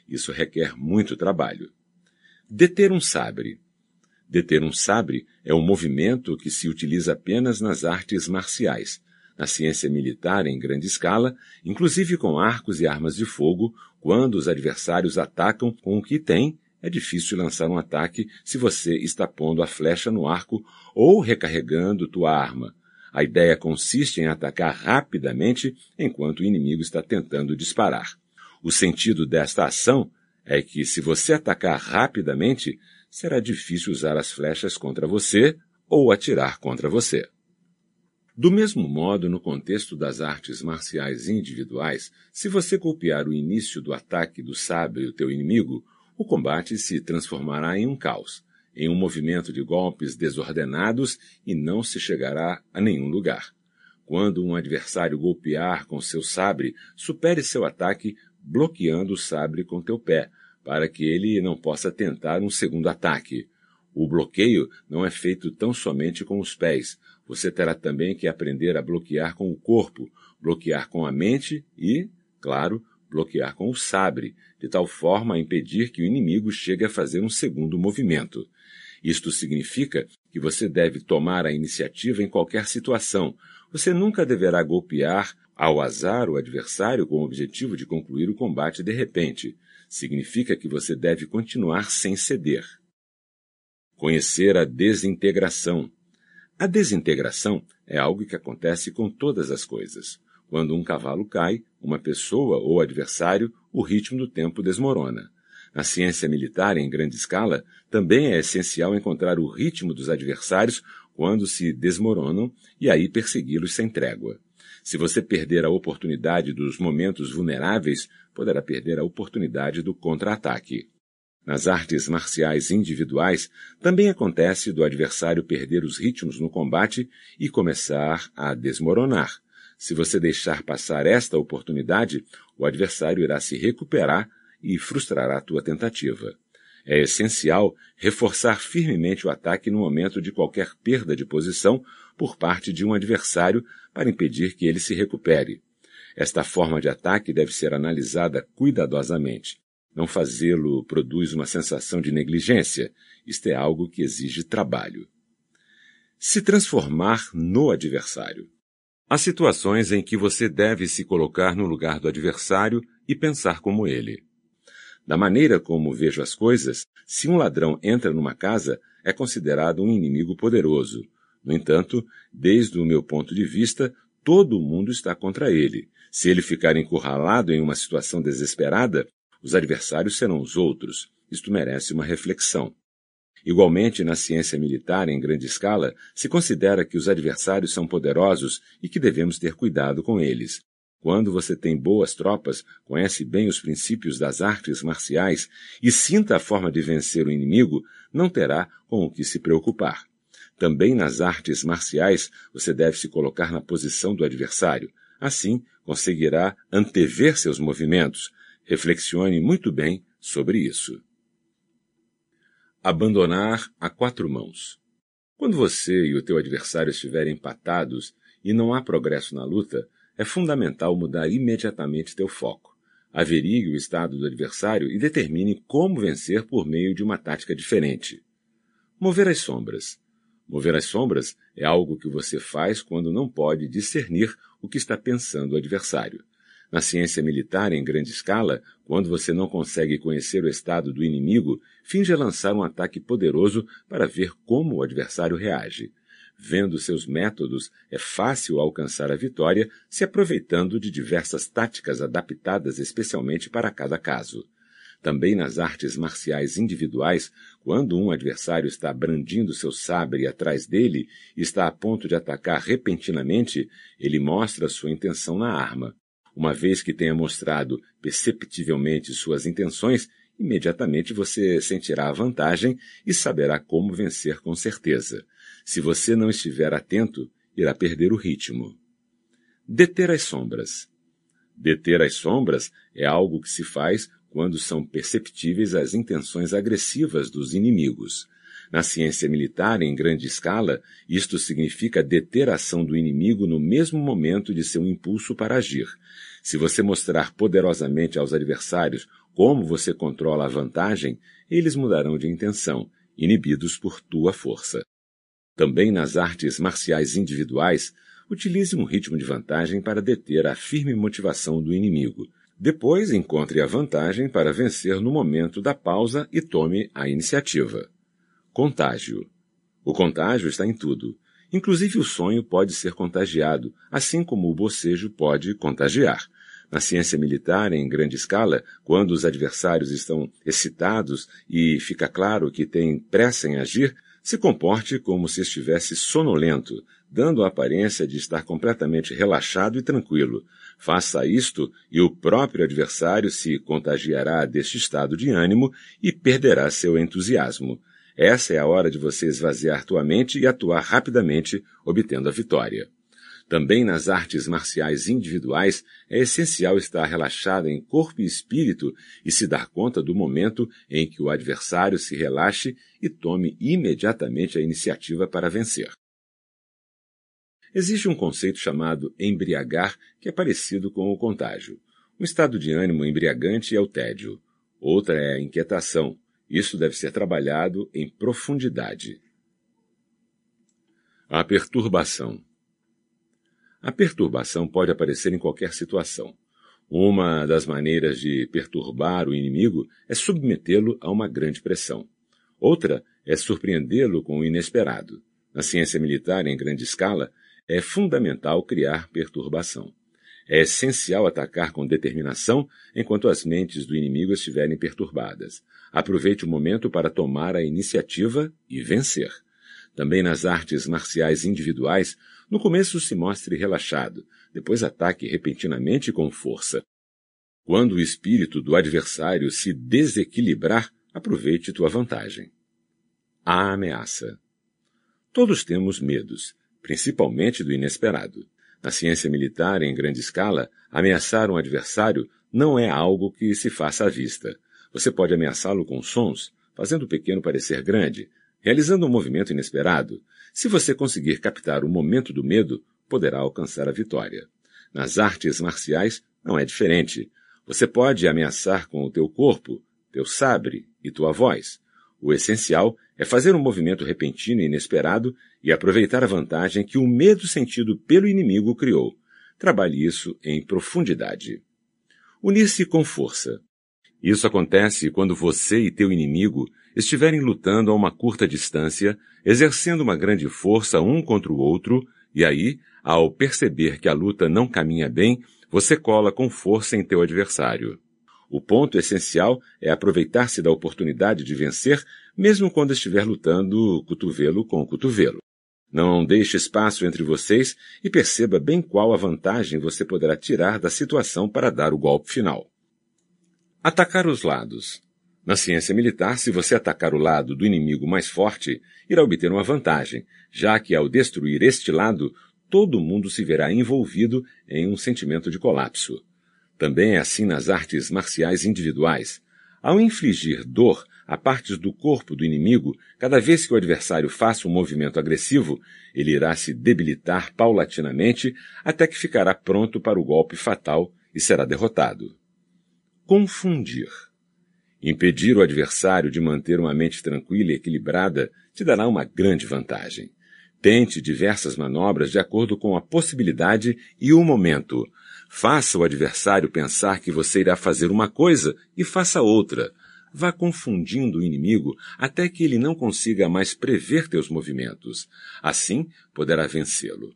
Isso requer muito trabalho. Deter um sabre. Deter um sabre é um movimento que se utiliza apenas nas artes marciais. Na ciência militar em grande escala, inclusive com arcos e armas de fogo, quando os adversários atacam com o que têm, é difícil lançar um ataque se você está pondo a flecha no arco ou recarregando tua arma. A ideia consiste em atacar rapidamente enquanto o inimigo está tentando disparar. O sentido desta ação é que, se você atacar rapidamente, será difícil usar as flechas contra você ou atirar contra você. Do mesmo modo, no contexto das artes marciais individuais, se você golpear o início do ataque do sabre o teu inimigo, o combate se transformará em um caos, em um movimento de golpes desordenados e não se chegará a nenhum lugar. Quando um adversário golpear com seu sabre, supere seu ataque bloqueando o sabre com teu pé, para que ele não possa tentar um segundo ataque. O bloqueio não é feito tão somente com os pés. Você terá também que aprender a bloquear com o corpo, bloquear com a mente e, claro, bloquear com o sabre, de tal forma a impedir que o inimigo chegue a fazer um segundo movimento. Isto significa que você deve tomar a iniciativa em qualquer situação. Você nunca deverá golpear ao azar o adversário com o objetivo de concluir o combate de repente significa que você deve continuar sem ceder. Conhecer a desintegração. A desintegração é algo que acontece com todas as coisas. Quando um cavalo cai, uma pessoa ou adversário, o ritmo do tempo desmorona. Na ciência militar em grande escala, também é essencial encontrar o ritmo dos adversários quando se desmoronam e aí persegui-los sem trégua. Se você perder a oportunidade dos momentos vulneráveis, poderá perder a oportunidade do contra-ataque. Nas artes marciais individuais, também acontece do adversário perder os ritmos no combate e começar a desmoronar. Se você deixar passar esta oportunidade, o adversário irá se recuperar e frustrará a tua tentativa. É essencial reforçar firmemente o ataque no momento de qualquer perda de posição por parte de um adversário para impedir que ele se recupere. Esta forma de ataque deve ser analisada cuidadosamente. Não fazê-lo produz uma sensação de negligência. Isto é algo que exige trabalho. Se transformar no adversário. Há situações em que você deve se colocar no lugar do adversário e pensar como ele. Da maneira como vejo as coisas, se um ladrão entra numa casa, é considerado um inimigo poderoso, no entanto, desde o meu ponto de vista, todo mundo está contra ele. Se ele ficar encurralado em uma situação desesperada, os adversários serão os outros. Isto merece uma reflexão. Igualmente, na ciência militar em grande escala, se considera que os adversários são poderosos e que devemos ter cuidado com eles. Quando você tem boas tropas, conhece bem os princípios das artes marciais e sinta a forma de vencer o inimigo, não terá com o que se preocupar. Também nas artes marciais, você deve se colocar na posição do adversário. Assim, conseguirá antever seus movimentos. Reflexione muito bem sobre isso. Abandonar a quatro mãos. Quando você e o teu adversário estiverem empatados e não há progresso na luta, é fundamental mudar imediatamente teu foco. Averigue o estado do adversário e determine como vencer por meio de uma tática diferente. Mover as sombras. Mover as sombras é algo que você faz quando não pode discernir o que está pensando o adversário. Na ciência militar em grande escala, quando você não consegue conhecer o estado do inimigo, finge lançar um ataque poderoso para ver como o adversário reage. Vendo seus métodos, é fácil alcançar a vitória se aproveitando de diversas táticas adaptadas especialmente para cada caso. Também nas artes marciais individuais, quando um adversário está brandindo seu sabre atrás dele e está a ponto de atacar repentinamente, ele mostra sua intenção na arma. Uma vez que tenha mostrado perceptivelmente suas intenções, imediatamente você sentirá a vantagem e saberá como vencer com certeza. Se você não estiver atento, irá perder o ritmo. Deter as sombras. Deter as sombras é algo que se faz quando são perceptíveis as intenções agressivas dos inimigos. Na ciência militar, em grande escala, isto significa deter a ação do inimigo no mesmo momento de seu impulso para agir. Se você mostrar poderosamente aos adversários como você controla a vantagem, eles mudarão de intenção, inibidos por tua força. Também nas artes marciais individuais, utilize um ritmo de vantagem para deter a firme motivação do inimigo. Depois encontre a vantagem para vencer no momento da pausa e tome a iniciativa. Contágio. O contágio está em tudo. Inclusive o sonho pode ser contagiado, assim como o bocejo pode contagiar. Na ciência militar, em grande escala, quando os adversários estão excitados e fica claro que têm pressa em agir, se comporte como se estivesse sonolento, dando a aparência de estar completamente relaxado e tranquilo. Faça isto e o próprio adversário se contagiará deste estado de ânimo e perderá seu entusiasmo. Essa é a hora de você esvaziar tua mente e atuar rapidamente, obtendo a vitória. Também nas artes marciais individuais é essencial estar relaxado em corpo e espírito e se dar conta do momento em que o adversário se relaxe e tome imediatamente a iniciativa para vencer. Existe um conceito chamado embriagar que é parecido com o contágio. Um estado de ânimo embriagante é o tédio. Outra é a inquietação. Isso deve ser trabalhado em profundidade. A perturbação. A perturbação pode aparecer em qualquer situação. Uma das maneiras de perturbar o inimigo é submetê-lo a uma grande pressão. Outra é surpreendê-lo com o inesperado. Na ciência militar em grande escala, é fundamental criar perturbação. É essencial atacar com determinação enquanto as mentes do inimigo estiverem perturbadas. Aproveite o momento para tomar a iniciativa e vencer. Também nas artes marciais individuais, no começo se mostre relaxado, depois ataque repentinamente com força. Quando o espírito do adversário se desequilibrar, aproveite tua vantagem. A ameaça. Todos temos medos, principalmente do inesperado. Na ciência militar, em grande escala, ameaçar um adversário não é algo que se faça à vista. Você pode ameaçá-lo com sons, fazendo o pequeno parecer grande, realizando um movimento inesperado, se você conseguir captar o momento do medo, poderá alcançar a vitória. Nas artes marciais não é diferente. Você pode ameaçar com o teu corpo, teu sabre e tua voz. O essencial é fazer um movimento repentino e inesperado e aproveitar a vantagem que o medo sentido pelo inimigo criou. Trabalhe isso em profundidade. Unir-se com força. Isso acontece quando você e teu inimigo estiverem lutando a uma curta distância, exercendo uma grande força um contra o outro, e aí, ao perceber que a luta não caminha bem, você cola com força em teu adversário. O ponto essencial é aproveitar-se da oportunidade de vencer, mesmo quando estiver lutando cotovelo com cotovelo. Não deixe espaço entre vocês e perceba bem qual a vantagem você poderá tirar da situação para dar o golpe final. Atacar os lados. Na ciência militar, se você atacar o lado do inimigo mais forte, irá obter uma vantagem, já que ao destruir este lado, todo mundo se verá envolvido em um sentimento de colapso. Também é assim nas artes marciais individuais. Ao infligir dor a partes do corpo do inimigo, cada vez que o adversário faça um movimento agressivo, ele irá se debilitar paulatinamente até que ficará pronto para o golpe fatal e será derrotado. Confundir. Impedir o adversário de manter uma mente tranquila e equilibrada te dará uma grande vantagem. Tente diversas manobras de acordo com a possibilidade e o momento. Faça o adversário pensar que você irá fazer uma coisa e faça outra. Vá confundindo o inimigo até que ele não consiga mais prever teus movimentos. Assim, poderá vencê-lo.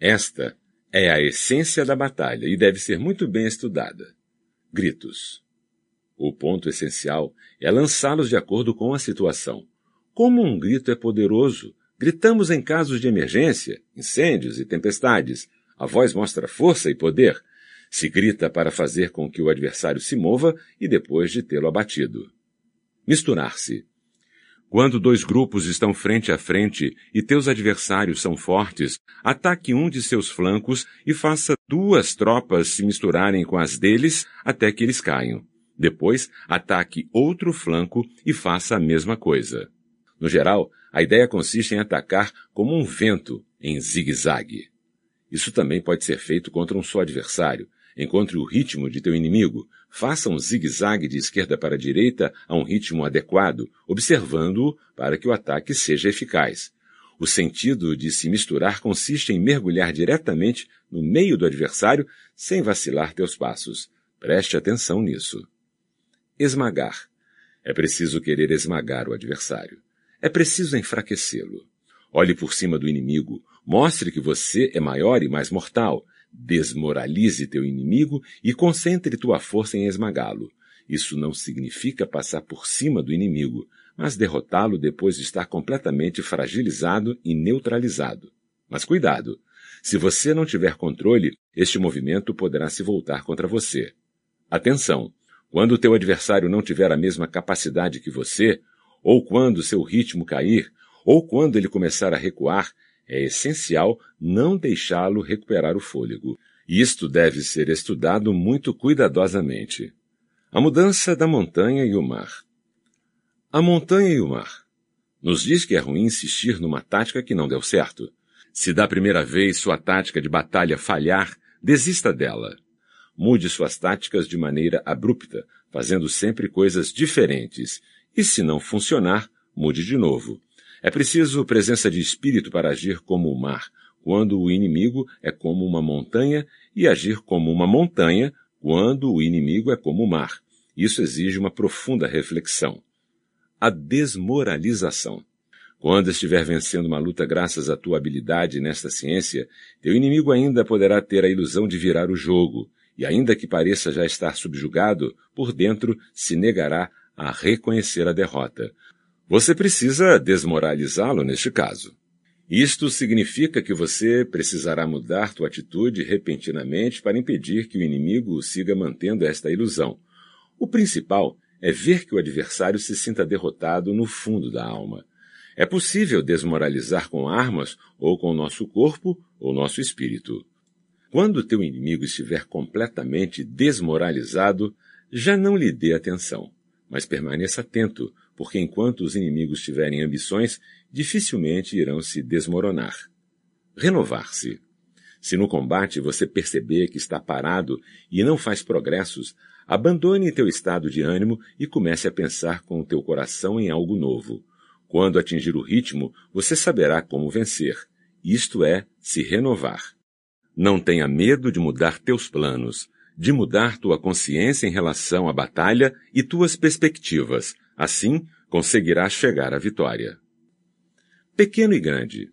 Esta é a essência da batalha e deve ser muito bem estudada. Gritos. O ponto essencial é lançá-los de acordo com a situação. Como um grito é poderoso, Gritamos em casos de emergência, incêndios e tempestades. A voz mostra força e poder. Se grita para fazer com que o adversário se mova e depois de tê-lo abatido. Misturar-se. Quando dois grupos estão frente a frente e teus adversários são fortes, ataque um de seus flancos e faça duas tropas se misturarem com as deles até que eles caiam. Depois, ataque outro flanco e faça a mesma coisa. No geral, a ideia consiste em atacar como um vento, em zigue-zague. Isso também pode ser feito contra um só adversário. Encontre o ritmo de teu inimigo. Faça um zigue-zague de esquerda para a direita a um ritmo adequado, observando-o para que o ataque seja eficaz. O sentido de se misturar consiste em mergulhar diretamente no meio do adversário sem vacilar teus passos. Preste atenção nisso. Esmagar. É preciso querer esmagar o adversário. É preciso enfraquecê-lo. Olhe por cima do inimigo, mostre que você é maior e mais mortal. Desmoralize teu inimigo e concentre tua força em esmagá-lo. Isso não significa passar por cima do inimigo, mas derrotá-lo depois de estar completamente fragilizado e neutralizado. Mas cuidado! Se você não tiver controle, este movimento poderá se voltar contra você. Atenção! Quando teu adversário não tiver a mesma capacidade que você, ou quando seu ritmo cair, ou quando ele começar a recuar, é essencial não deixá-lo recuperar o fôlego. Isto deve ser estudado muito cuidadosamente. A mudança da montanha e o mar. A montanha e o mar. Nos diz que é ruim insistir numa tática que não deu certo. Se da primeira vez sua tática de batalha falhar, desista dela. Mude suas táticas de maneira abrupta, fazendo sempre coisas diferentes e se não funcionar, mude de novo. É preciso presença de espírito para agir como o mar, quando o inimigo é como uma montanha, e agir como uma montanha, quando o inimigo é como o mar. Isso exige uma profunda reflexão. A desmoralização. Quando estiver vencendo uma luta graças à tua habilidade nesta ciência, teu inimigo ainda poderá ter a ilusão de virar o jogo, e ainda que pareça já estar subjugado, por dentro se negará a reconhecer a derrota. Você precisa desmoralizá-lo neste caso. Isto significa que você precisará mudar tua atitude repentinamente para impedir que o inimigo siga mantendo esta ilusão. O principal é ver que o adversário se sinta derrotado no fundo da alma. É possível desmoralizar com armas ou com nosso corpo ou nosso espírito. Quando teu inimigo estiver completamente desmoralizado, já não lhe dê atenção. Mas permaneça atento, porque enquanto os inimigos tiverem ambições, dificilmente irão se desmoronar. Renovar-se. Se no combate você perceber que está parado e não faz progressos, abandone teu estado de ânimo e comece a pensar com o teu coração em algo novo. Quando atingir o ritmo, você saberá como vencer. Isto é, se renovar. Não tenha medo de mudar teus planos de mudar tua consciência em relação à batalha e tuas perspectivas. Assim, conseguirás chegar à vitória. Pequeno e grande.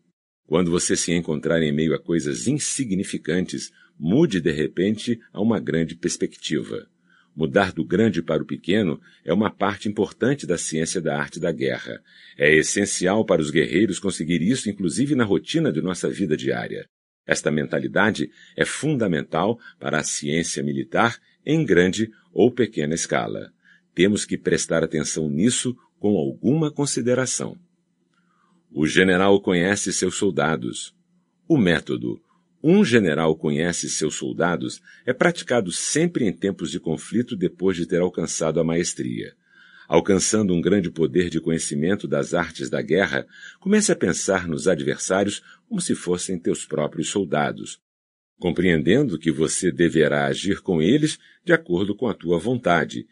Quando você se encontrar em meio a coisas insignificantes, mude de repente a uma grande perspectiva. Mudar do grande para o pequeno é uma parte importante da ciência da arte da guerra. É essencial para os guerreiros conseguir isso, inclusive na rotina de nossa vida diária. Esta mentalidade é fundamental para a ciência militar em grande ou pequena escala. Temos que prestar atenção nisso com alguma consideração. O general conhece seus soldados. O método um general conhece seus soldados é praticado sempre em tempos de conflito depois de ter alcançado a maestria. Alcançando um grande poder de conhecimento das artes da guerra, comece a pensar nos adversários como se fossem teus próprios soldados, compreendendo que você deverá agir com eles de acordo com a tua vontade,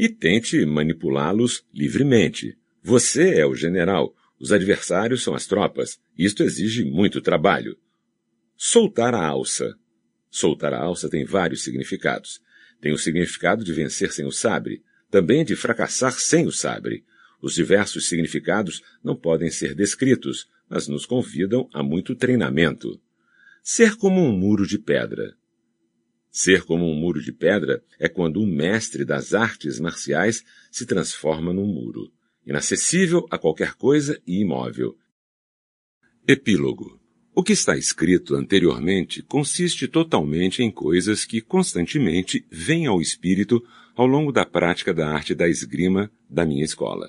e tente manipulá-los livremente. Você é o general, os adversários são as tropas. Isto exige muito trabalho. Soltar a alça. Soltar a alça tem vários significados. Tem o significado de vencer sem o sabre, também de fracassar sem o sabre. Os diversos significados não podem ser descritos, mas nos convidam a muito treinamento. Ser como um muro de pedra. Ser como um muro de pedra é quando um mestre das artes marciais se transforma num muro, inacessível a qualquer coisa e imóvel. Epílogo o que está escrito anteriormente consiste totalmente em coisas que constantemente vêm ao espírito ao longo da prática da arte da esgrima da minha escola.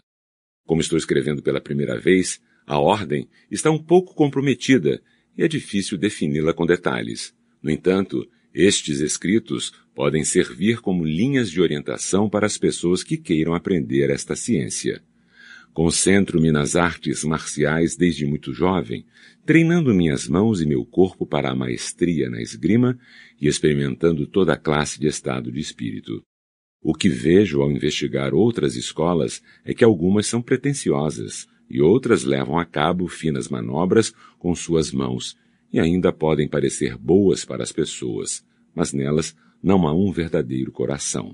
Como estou escrevendo pela primeira vez, a ordem está um pouco comprometida e é difícil defini-la com detalhes. No entanto, estes escritos podem servir como linhas de orientação para as pessoas que queiram aprender esta ciência. Concentro-me nas artes marciais desde muito jovem, treinando minhas mãos e meu corpo para a maestria na esgrima e experimentando toda a classe de estado de espírito. O que vejo ao investigar outras escolas é que algumas são pretensiosas e outras levam a cabo finas manobras com suas mãos e ainda podem parecer boas para as pessoas, mas nelas não há um verdadeiro coração.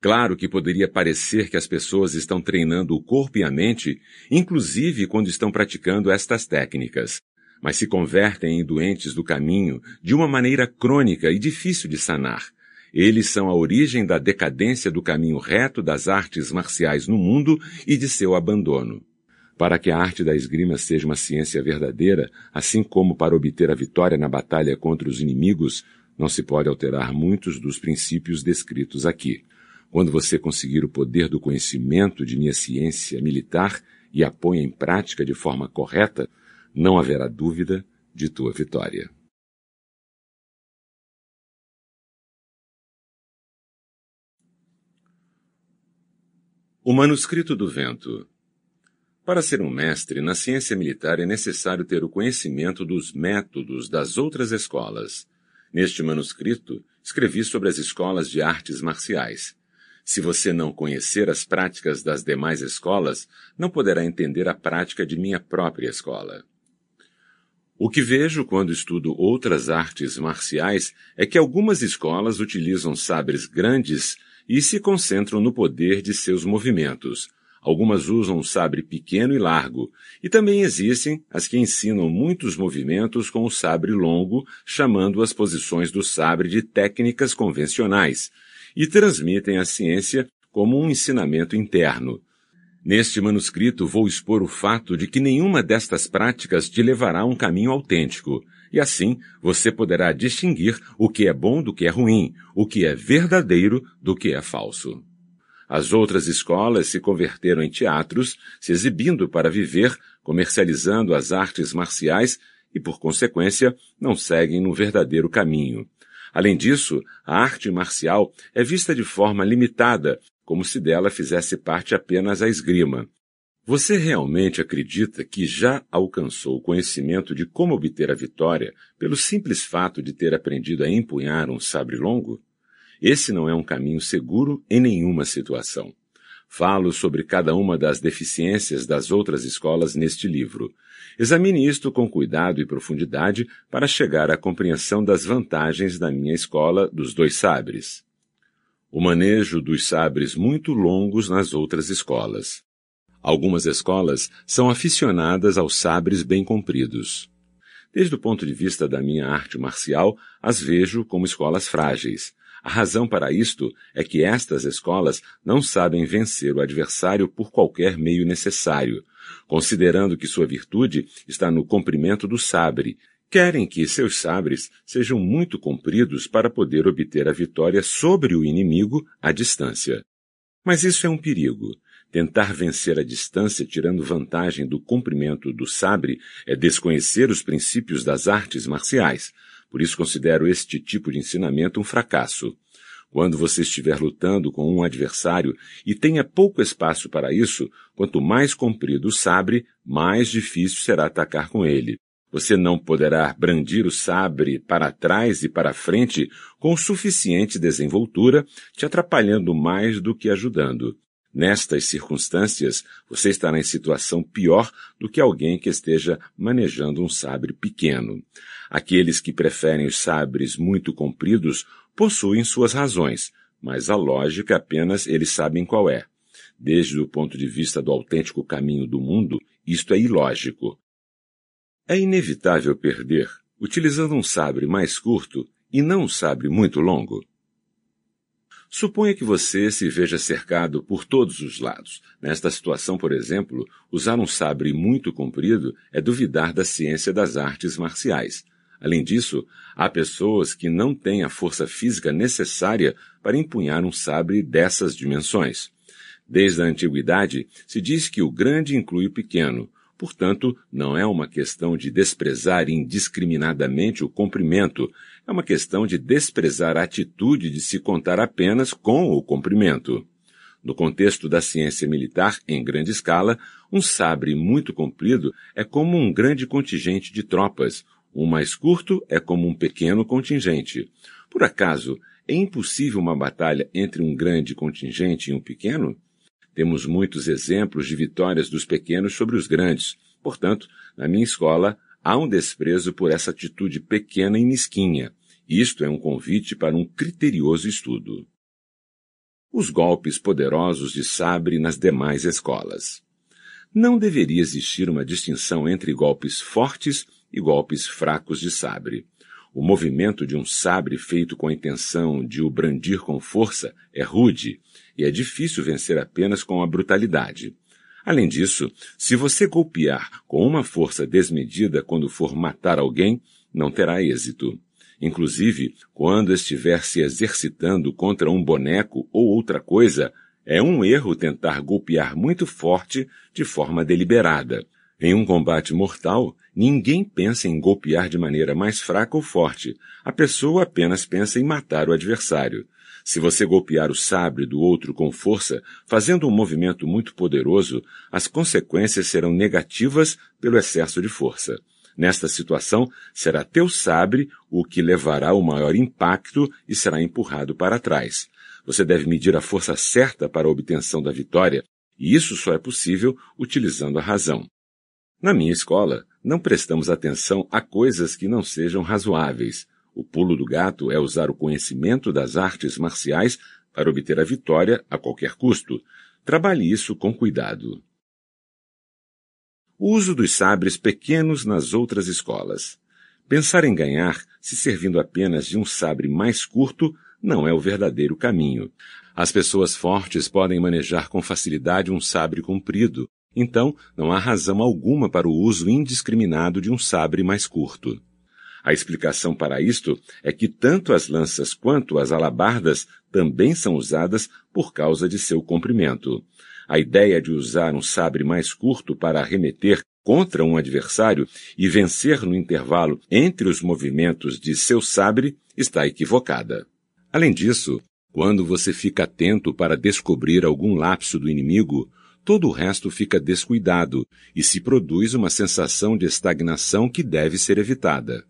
Claro que poderia parecer que as pessoas estão treinando o corpo e a mente, inclusive quando estão praticando estas técnicas, mas se convertem em doentes do caminho de uma maneira crônica e difícil de sanar. Eles são a origem da decadência do caminho reto das artes marciais no mundo e de seu abandono. Para que a arte da esgrima seja uma ciência verdadeira, assim como para obter a vitória na batalha contra os inimigos, não se pode alterar muitos dos princípios descritos aqui. Quando você conseguir o poder do conhecimento de minha ciência militar e a ponha em prática de forma correta, não haverá dúvida de tua vitória. O Manuscrito do Vento Para ser um mestre na ciência militar é necessário ter o conhecimento dos métodos das outras escolas. Neste manuscrito, escrevi sobre as escolas de artes marciais. Se você não conhecer as práticas das demais escolas, não poderá entender a prática de minha própria escola. O que vejo quando estudo outras artes marciais é que algumas escolas utilizam sabres grandes e se concentram no poder de seus movimentos. Algumas usam um sabre pequeno e largo, e também existem as que ensinam muitos movimentos com o sabre longo, chamando as posições do sabre de técnicas convencionais, e transmitem a ciência como um ensinamento interno. Neste manuscrito vou expor o fato de que nenhuma destas práticas te levará a um caminho autêntico, e assim você poderá distinguir o que é bom do que é ruim, o que é verdadeiro do que é falso. As outras escolas se converteram em teatros, se exibindo para viver, comercializando as artes marciais e, por consequência, não seguem no verdadeiro caminho. Além disso, a arte marcial é vista de forma limitada, como se dela fizesse parte apenas a esgrima. Você realmente acredita que já alcançou o conhecimento de como obter a vitória pelo simples fato de ter aprendido a empunhar um sabre longo? Esse não é um caminho seguro em nenhuma situação. Falo sobre cada uma das deficiências das outras escolas neste livro. Examine isto com cuidado e profundidade para chegar à compreensão das vantagens da minha escola dos dois sabres. O manejo dos sabres muito longos nas outras escolas. Algumas escolas são aficionadas aos sabres bem compridos. Desde o ponto de vista da minha arte marcial, as vejo como escolas frágeis. A razão para isto é que estas escolas não sabem vencer o adversário por qualquer meio necessário, considerando que sua virtude está no comprimento do sabre. Querem que seus sabres sejam muito compridos para poder obter a vitória sobre o inimigo à distância. Mas isso é um perigo. Tentar vencer a distância tirando vantagem do comprimento do sabre é desconhecer os princípios das artes marciais. Por isso considero este tipo de ensinamento um fracasso. Quando você estiver lutando com um adversário e tenha pouco espaço para isso, quanto mais comprido o sabre, mais difícil será atacar com ele. Você não poderá brandir o sabre para trás e para frente com suficiente desenvoltura, te atrapalhando mais do que ajudando. Nestas circunstâncias, você estará em situação pior do que alguém que esteja manejando um sabre pequeno. Aqueles que preferem os sabres muito compridos possuem suas razões, mas a lógica apenas eles sabem qual é. Desde o ponto de vista do autêntico caminho do mundo, isto é ilógico. É inevitável perder utilizando um sabre mais curto e não um sabre muito longo. Suponha que você se veja cercado por todos os lados. Nesta situação, por exemplo, usar um sabre muito comprido é duvidar da ciência das artes marciais. Além disso, há pessoas que não têm a força física necessária para empunhar um sabre dessas dimensões. Desde a antiguidade, se diz que o grande inclui o pequeno, Portanto, não é uma questão de desprezar indiscriminadamente o comprimento, é uma questão de desprezar a atitude de se contar apenas com o comprimento. No contexto da ciência militar, em grande escala, um sabre muito comprido é como um grande contingente de tropas, um mais curto é como um pequeno contingente. Por acaso, é impossível uma batalha entre um grande contingente e um pequeno? Temos muitos exemplos de vitórias dos pequenos sobre os grandes. Portanto, na minha escola, há um desprezo por essa atitude pequena e mesquinha. Isto é um convite para um criterioso estudo. Os golpes poderosos de sabre nas demais escolas. Não deveria existir uma distinção entre golpes fortes e golpes fracos de sabre. O movimento de um sabre feito com a intenção de o brandir com força é rude e é difícil vencer apenas com a brutalidade. Além disso, se você golpear com uma força desmedida quando for matar alguém, não terá êxito. Inclusive, quando estiver se exercitando contra um boneco ou outra coisa, é um erro tentar golpear muito forte de forma deliberada. Em um combate mortal, ninguém pensa em golpear de maneira mais fraca ou forte. A pessoa apenas pensa em matar o adversário. Se você golpear o sabre do outro com força, fazendo um movimento muito poderoso, as consequências serão negativas pelo excesso de força. Nesta situação, será teu sabre o que levará o maior impacto e será empurrado para trás. Você deve medir a força certa para a obtenção da vitória, e isso só é possível utilizando a razão. Na minha escola, não prestamos atenção a coisas que não sejam razoáveis. O pulo do gato é usar o conhecimento das artes marciais para obter a vitória a qualquer custo. Trabalhe isso com cuidado. O uso dos sabres pequenos nas outras escolas. Pensar em ganhar se servindo apenas de um sabre mais curto não é o verdadeiro caminho. As pessoas fortes podem manejar com facilidade um sabre comprido, então não há razão alguma para o uso indiscriminado de um sabre mais curto. A explicação para isto é que tanto as lanças quanto as alabardas também são usadas por causa de seu comprimento. A ideia de usar um sabre mais curto para arremeter contra um adversário e vencer no intervalo entre os movimentos de seu sabre está equivocada. Além disso, quando você fica atento para descobrir algum lapso do inimigo, todo o resto fica descuidado e se produz uma sensação de estagnação que deve ser evitada.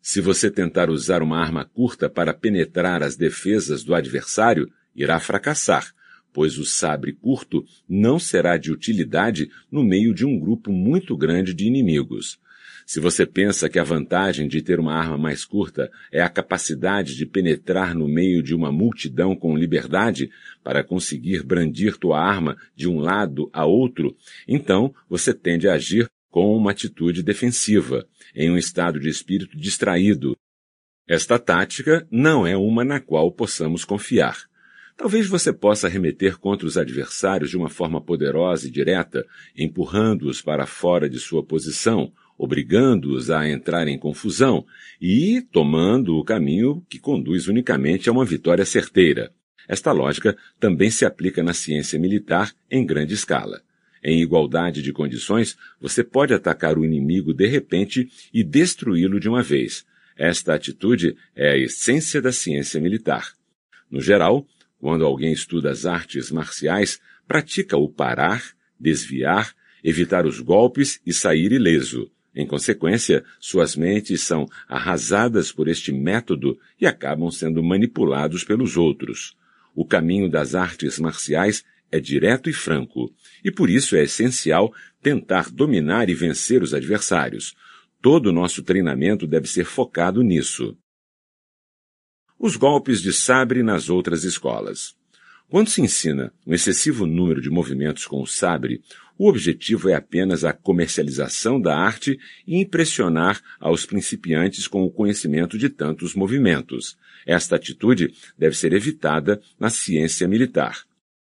Se você tentar usar uma arma curta para penetrar as defesas do adversário, irá fracassar, pois o sabre curto não será de utilidade no meio de um grupo muito grande de inimigos. Se você pensa que a vantagem de ter uma arma mais curta é a capacidade de penetrar no meio de uma multidão com liberdade para conseguir brandir tua arma de um lado a outro, então você tende a agir com uma atitude defensiva, em um estado de espírito distraído. Esta tática não é uma na qual possamos confiar. Talvez você possa remeter contra os adversários de uma forma poderosa e direta, empurrando-os para fora de sua posição, obrigando-os a entrar em confusão e tomando o caminho que conduz unicamente a uma vitória certeira. Esta lógica também se aplica na ciência militar em grande escala. Em igualdade de condições, você pode atacar o inimigo de repente e destruí-lo de uma vez. Esta atitude é a essência da ciência militar. No geral, quando alguém estuda as artes marciais, pratica o parar, desviar, evitar os golpes e sair ileso. Em consequência, suas mentes são arrasadas por este método e acabam sendo manipulados pelos outros. O caminho das artes marciais é direto e franco, e por isso é essencial tentar dominar e vencer os adversários. Todo o nosso treinamento deve ser focado nisso. Os golpes de sabre nas outras escolas. Quando se ensina um excessivo número de movimentos com o sabre, o objetivo é apenas a comercialização da arte e impressionar aos principiantes com o conhecimento de tantos movimentos. Esta atitude deve ser evitada na ciência militar.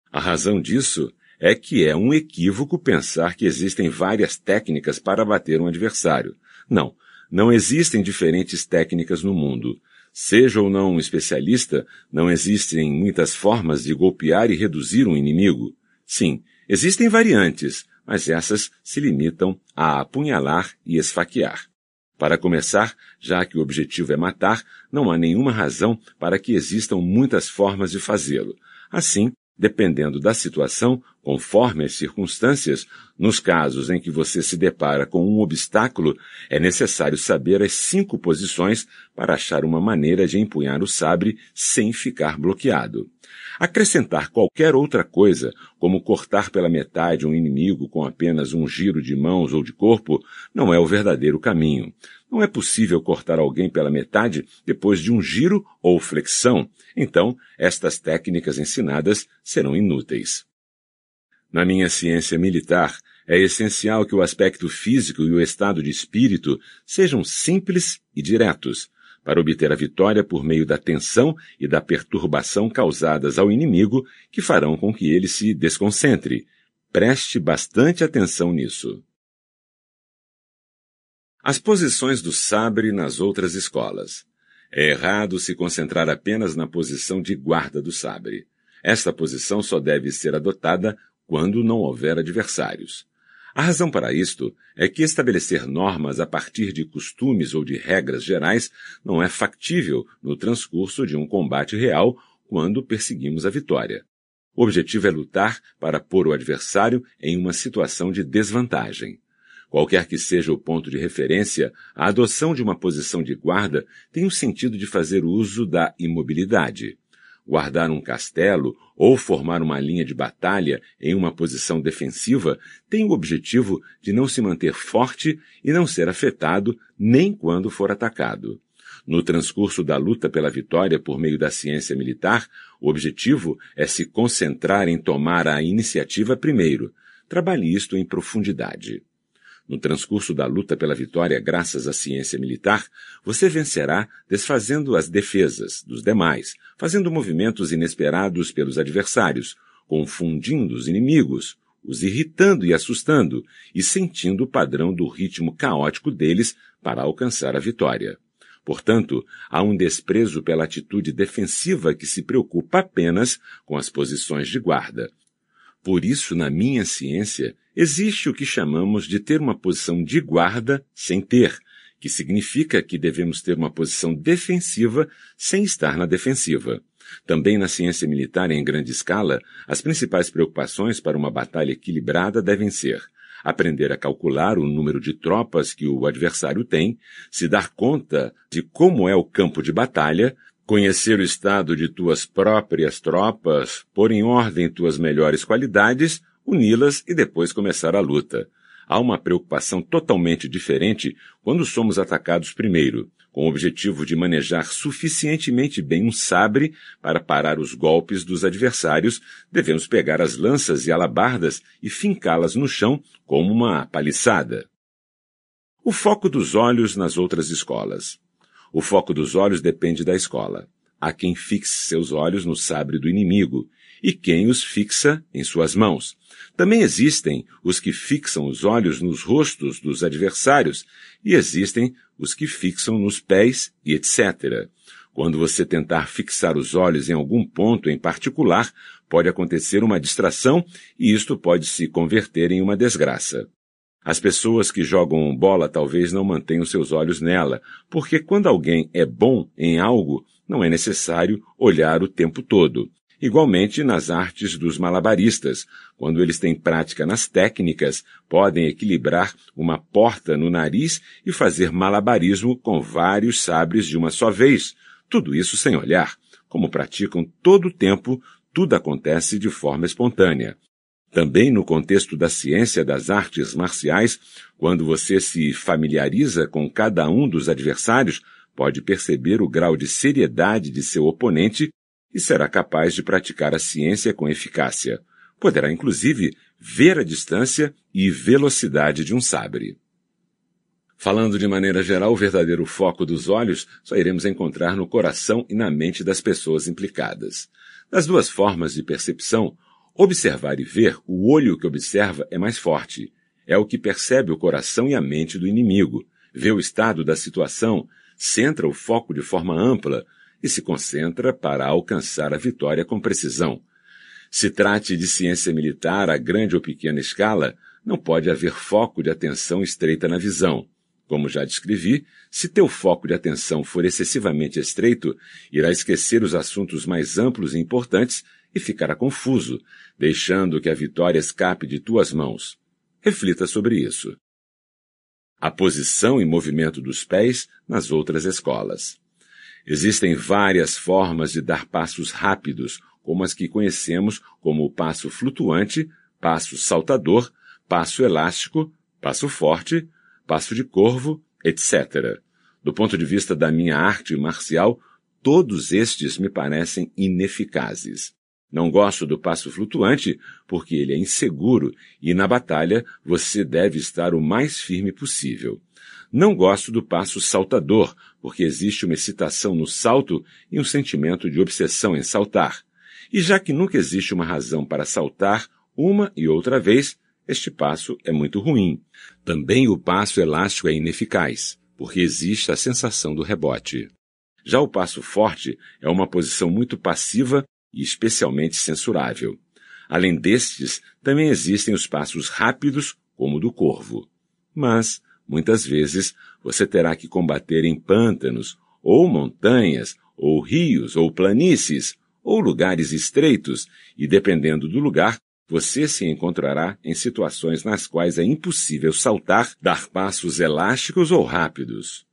A razão disso é que é um equívoco pensar que existem várias técnicas para bater um adversário. Não, não existem diferentes técnicas no mundo. Seja ou não um especialista, não existem muitas formas de golpear e reduzir um inimigo. Sim, existem variantes, mas essas se limitam a apunhalar e esfaquear. Para começar, já que o objetivo é matar, não há nenhuma razão para que existam muitas formas de fazê-lo. Assim, dependendo da situação, conforme as circunstâncias, nos casos em que você se depara com um obstáculo, é necessário saber as cinco posições para achar uma maneira de empunhar o sabre sem ficar bloqueado. Acrescentar qualquer outra coisa, como cortar pela metade um inimigo com apenas um giro de mãos ou de corpo, não é o verdadeiro caminho. Não é possível cortar alguém pela metade depois de um giro ou flexão, então estas técnicas ensinadas serão inúteis. Na minha ciência militar, é essencial que o aspecto físico e o estado de espírito sejam simples e diretos, para obter a vitória por meio da tensão e da perturbação causadas ao inimigo que farão com que ele se desconcentre. Preste bastante atenção nisso. As posições do sabre nas outras escolas. É errado se concentrar apenas na posição de guarda do sabre. Esta posição só deve ser adotada quando não houver adversários. A razão para isto é que estabelecer normas a partir de costumes ou de regras gerais não é factível no transcurso de um combate real quando perseguimos a vitória. O objetivo é lutar para pôr o adversário em uma situação de desvantagem. Qualquer que seja o ponto de referência, a adoção de uma posição de guarda tem o sentido de fazer uso da imobilidade guardar um castelo ou formar uma linha de batalha em uma posição defensiva tem o objetivo de não se manter forte e não ser afetado nem quando for atacado. No transcurso da luta pela vitória por meio da ciência militar, o objetivo é se concentrar em tomar a iniciativa primeiro. Trabalhe isto em profundidade. No transcurso da luta pela vitória graças à ciência militar, você vencerá desfazendo as defesas dos demais, fazendo movimentos inesperados pelos adversários, confundindo os inimigos, os irritando e assustando, e sentindo o padrão do ritmo caótico deles para alcançar a vitória. Portanto, há um desprezo pela atitude defensiva que se preocupa apenas com as posições de guarda. Por isso, na minha ciência, existe o que chamamos de ter uma posição de guarda sem ter, que significa que devemos ter uma posição defensiva sem estar na defensiva. Também na ciência militar em grande escala, as principais preocupações para uma batalha equilibrada devem ser aprender a calcular o número de tropas que o adversário tem, se dar conta de como é o campo de batalha, conhecer o estado de tuas próprias tropas, pôr em ordem tuas melhores qualidades, uni-las e depois começar a luta. Há uma preocupação totalmente diferente quando somos atacados primeiro, com o objetivo de manejar suficientemente bem um sabre para parar os golpes dos adversários, devemos pegar as lanças e alabardas e fincá-las no chão como uma paliçada. O foco dos olhos nas outras escolas. O foco dos olhos depende da escola. Há quem fixe seus olhos no sabre do inimigo e quem os fixa em suas mãos. Também existem os que fixam os olhos nos rostos dos adversários e existem os que fixam nos pés e etc. Quando você tentar fixar os olhos em algum ponto em particular, pode acontecer uma distração e isto pode se converter em uma desgraça. As pessoas que jogam bola talvez não mantenham seus olhos nela, porque quando alguém é bom em algo, não é necessário olhar o tempo todo. Igualmente nas artes dos malabaristas, quando eles têm prática nas técnicas, podem equilibrar uma porta no nariz e fazer malabarismo com vários sabres de uma só vez. Tudo isso sem olhar. Como praticam todo o tempo, tudo acontece de forma espontânea. Também no contexto da ciência das artes marciais, quando você se familiariza com cada um dos adversários, pode perceber o grau de seriedade de seu oponente e será capaz de praticar a ciência com eficácia. Poderá, inclusive, ver a distância e velocidade de um sabre. Falando de maneira geral, o verdadeiro foco dos olhos só iremos encontrar no coração e na mente das pessoas implicadas. Das duas formas de percepção, Observar e ver, o olho que observa é mais forte. É o que percebe o coração e a mente do inimigo, vê o estado da situação, centra o foco de forma ampla e se concentra para alcançar a vitória com precisão. Se trate de ciência militar a grande ou pequena escala, não pode haver foco de atenção estreita na visão. Como já descrevi, se teu foco de atenção for excessivamente estreito, irá esquecer os assuntos mais amplos e importantes e ficará confuso, deixando que a vitória escape de tuas mãos. Reflita sobre isso. A posição e movimento dos pés nas outras escolas. Existem várias formas de dar passos rápidos, como as que conhecemos como o passo flutuante, passo saltador, passo elástico, passo forte, passo de corvo, etc. Do ponto de vista da minha arte marcial, todos estes me parecem ineficazes. Não gosto do passo flutuante porque ele é inseguro e na batalha você deve estar o mais firme possível. Não gosto do passo saltador porque existe uma excitação no salto e um sentimento de obsessão em saltar. E já que nunca existe uma razão para saltar uma e outra vez, este passo é muito ruim. Também o passo elástico é ineficaz, porque existe a sensação do rebote. Já o passo forte é uma posição muito passiva e especialmente censurável. Além destes, também existem os passos rápidos, como o do corvo. Mas, muitas vezes, você terá que combater em pântanos, ou montanhas, ou rios, ou planícies, ou lugares estreitos, e dependendo do lugar, você se encontrará em situações nas quais é impossível saltar, dar passos elásticos ou rápidos.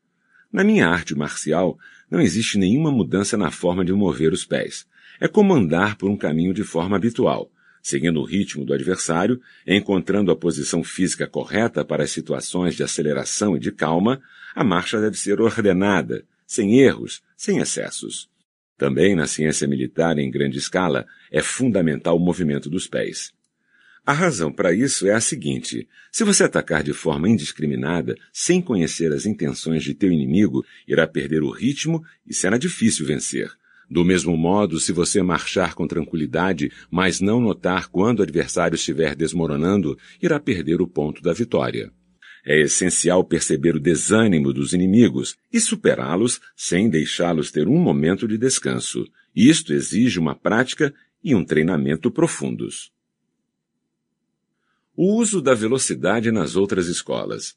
Na minha arte marcial, não existe nenhuma mudança na forma de mover os pés é como andar por um caminho de forma habitual, seguindo o ritmo do adversário, encontrando a posição física correta para as situações de aceleração e de calma, a marcha deve ser ordenada, sem erros, sem excessos. Também na ciência militar em grande escala é fundamental o movimento dos pés. A razão para isso é a seguinte: se você atacar de forma indiscriminada, sem conhecer as intenções de teu inimigo, irá perder o ritmo e será difícil vencer. Do mesmo modo, se você marchar com tranquilidade, mas não notar quando o adversário estiver desmoronando, irá perder o ponto da vitória. É essencial perceber o desânimo dos inimigos e superá-los sem deixá-los ter um momento de descanso. Isto exige uma prática e um treinamento profundos. O uso da velocidade nas outras escolas.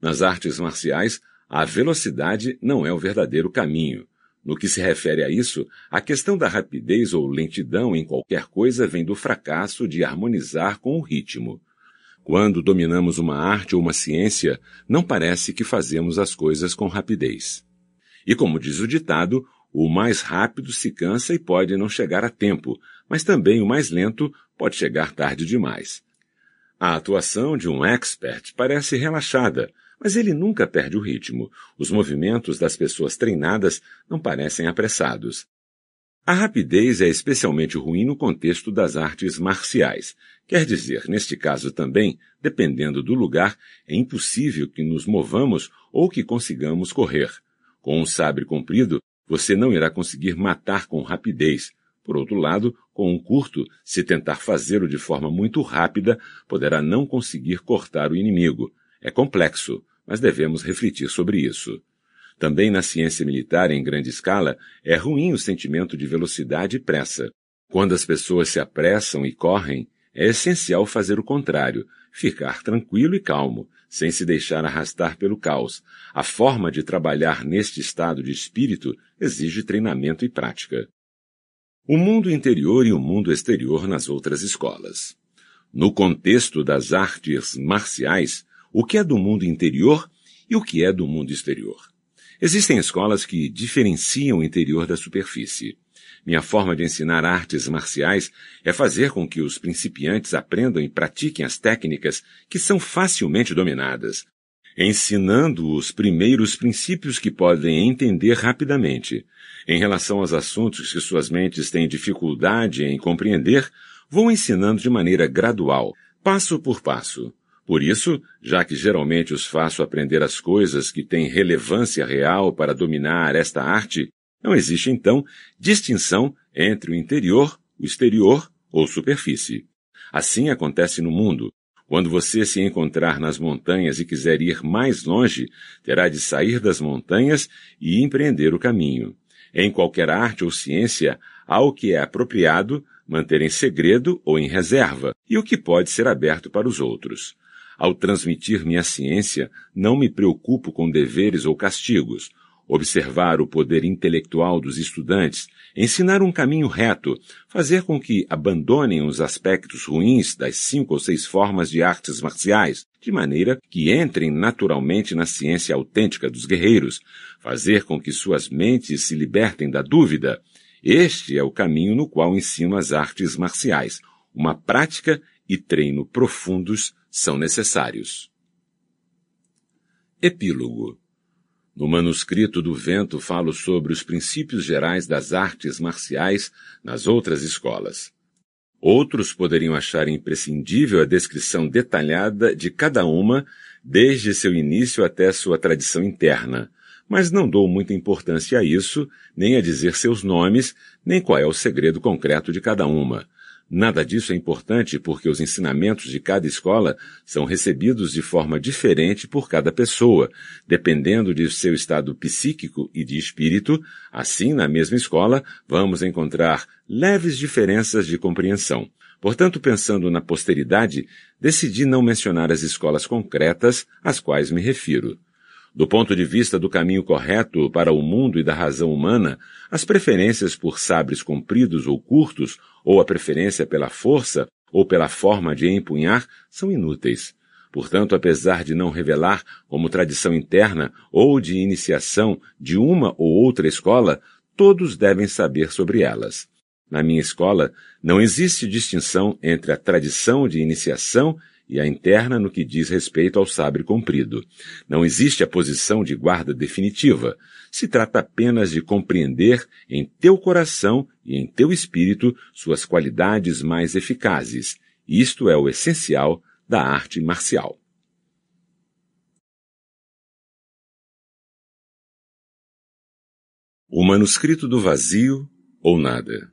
Nas artes marciais, a velocidade não é o verdadeiro caminho. No que se refere a isso, a questão da rapidez ou lentidão em qualquer coisa vem do fracasso de harmonizar com o ritmo. Quando dominamos uma arte ou uma ciência, não parece que fazemos as coisas com rapidez. E como diz o ditado, o mais rápido se cansa e pode não chegar a tempo, mas também o mais lento pode chegar tarde demais. A atuação de um expert parece relaxada, mas ele nunca perde o ritmo. Os movimentos das pessoas treinadas não parecem apressados. A rapidez é especialmente ruim no contexto das artes marciais. Quer dizer, neste caso também, dependendo do lugar, é impossível que nos movamos ou que consigamos correr. Com um sabre comprido, você não irá conseguir matar com rapidez. Por outro lado, com um curto, se tentar fazê-lo de forma muito rápida, poderá não conseguir cortar o inimigo. É complexo, mas devemos refletir sobre isso. Também na ciência militar em grande escala, é ruim o sentimento de velocidade e pressa. Quando as pessoas se apressam e correm, é essencial fazer o contrário, ficar tranquilo e calmo, sem se deixar arrastar pelo caos. A forma de trabalhar neste estado de espírito exige treinamento e prática. O mundo interior e o mundo exterior nas outras escolas. No contexto das artes marciais, o que é do mundo interior e o que é do mundo exterior. Existem escolas que diferenciam o interior da superfície. Minha forma de ensinar artes marciais é fazer com que os principiantes aprendam e pratiquem as técnicas que são facilmente dominadas, ensinando os primeiros princípios que podem entender rapidamente. Em relação aos assuntos que suas mentes têm dificuldade em compreender, vou ensinando de maneira gradual, passo por passo. Por isso, já que geralmente os faço aprender as coisas que têm relevância real para dominar esta arte, não existe, então, distinção entre o interior, o exterior ou superfície. Assim acontece no mundo. Quando você se encontrar nas montanhas e quiser ir mais longe, terá de sair das montanhas e empreender o caminho. Em qualquer arte ou ciência, há o que é apropriado manter em segredo ou em reserva, e o que pode ser aberto para os outros. Ao transmitir minha ciência, não me preocupo com deveres ou castigos observar o poder intelectual dos estudantes, ensinar um caminho reto, fazer com que abandonem os aspectos ruins das cinco ou seis formas de artes marciais, de maneira que entrem naturalmente na ciência autêntica dos guerreiros, fazer com que suas mentes se libertem da dúvida. Este é o caminho no qual ensino as artes marciais. Uma prática e treino profundos são necessários. Epílogo no manuscrito do vento falo sobre os princípios gerais das artes marciais nas outras escolas. Outros poderiam achar imprescindível a descrição detalhada de cada uma, desde seu início até sua tradição interna, mas não dou muita importância a isso, nem a dizer seus nomes, nem qual é o segredo concreto de cada uma. Nada disso é importante porque os ensinamentos de cada escola são recebidos de forma diferente por cada pessoa, dependendo de seu estado psíquico e de espírito. Assim, na mesma escola, vamos encontrar leves diferenças de compreensão. Portanto, pensando na posteridade, decidi não mencionar as escolas concretas às quais me refiro. Do ponto de vista do caminho correto para o mundo e da razão humana, as preferências por sabres compridos ou curtos, ou a preferência pela força ou pela forma de empunhar, são inúteis. Portanto, apesar de não revelar como tradição interna ou de iniciação de uma ou outra escola, todos devem saber sobre elas. Na minha escola, não existe distinção entre a tradição de iniciação e a interna no que diz respeito ao sabre comprido. Não existe a posição de guarda definitiva. Se trata apenas de compreender em teu coração e em teu espírito suas qualidades mais eficazes. Isto é o essencial da arte marcial. O manuscrito do vazio ou nada.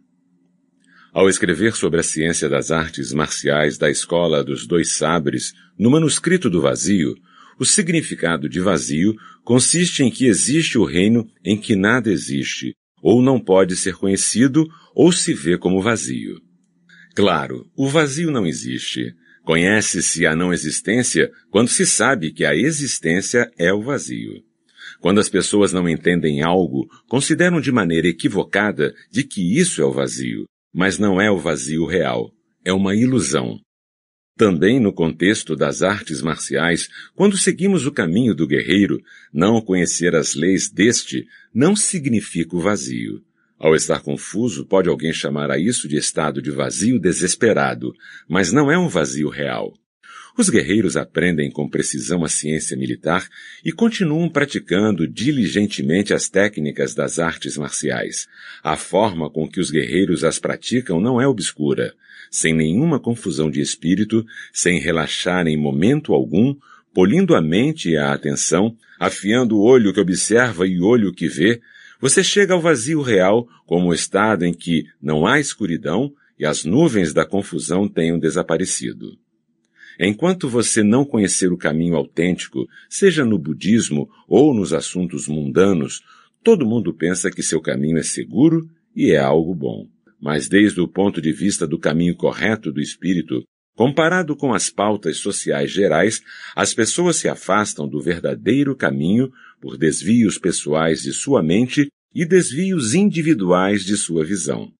Ao escrever sobre a ciência das artes marciais da Escola dos Dois Sabres, no manuscrito do vazio, o significado de vazio consiste em que existe o reino em que nada existe, ou não pode ser conhecido, ou se vê como vazio. Claro, o vazio não existe. Conhece-se a não existência quando se sabe que a existência é o vazio. Quando as pessoas não entendem algo, consideram de maneira equivocada de que isso é o vazio, mas não é o vazio real, é uma ilusão. Também no contexto das artes marciais, quando seguimos o caminho do guerreiro, não conhecer as leis deste não significa o vazio. Ao estar confuso, pode alguém chamar a isso de estado de vazio desesperado, mas não é um vazio real. Os guerreiros aprendem com precisão a ciência militar e continuam praticando diligentemente as técnicas das artes marciais. A forma com que os guerreiros as praticam não é obscura. Sem nenhuma confusão de espírito, sem relaxar em momento algum, polindo a mente e a atenção, afiando o olho que observa e o olho que vê, você chega ao vazio real como o estado em que não há escuridão e as nuvens da confusão tenham desaparecido. Enquanto você não conhecer o caminho autêntico, seja no budismo ou nos assuntos mundanos, todo mundo pensa que seu caminho é seguro e é algo bom. Mas desde o ponto de vista do caminho correto do espírito, comparado com as pautas sociais gerais, as pessoas se afastam do verdadeiro caminho por desvios pessoais de sua mente e desvios individuais de sua visão.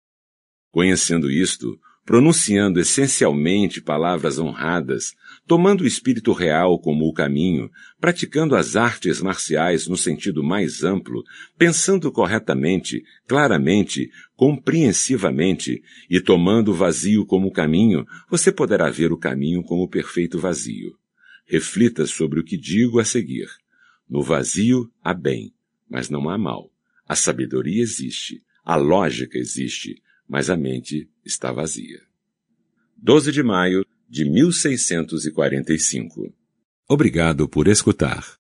Conhecendo isto, pronunciando essencialmente palavras honradas, tomando o espírito real como o caminho, praticando as artes marciais no sentido mais amplo, pensando corretamente, claramente, compreensivamente e tomando o vazio como caminho, você poderá ver o caminho como perfeito vazio. Reflita sobre o que digo a seguir. No vazio há bem, mas não há mal. A sabedoria existe, a lógica existe, mas a mente está vazia. 12 de maio de 1645. Obrigado por escutar.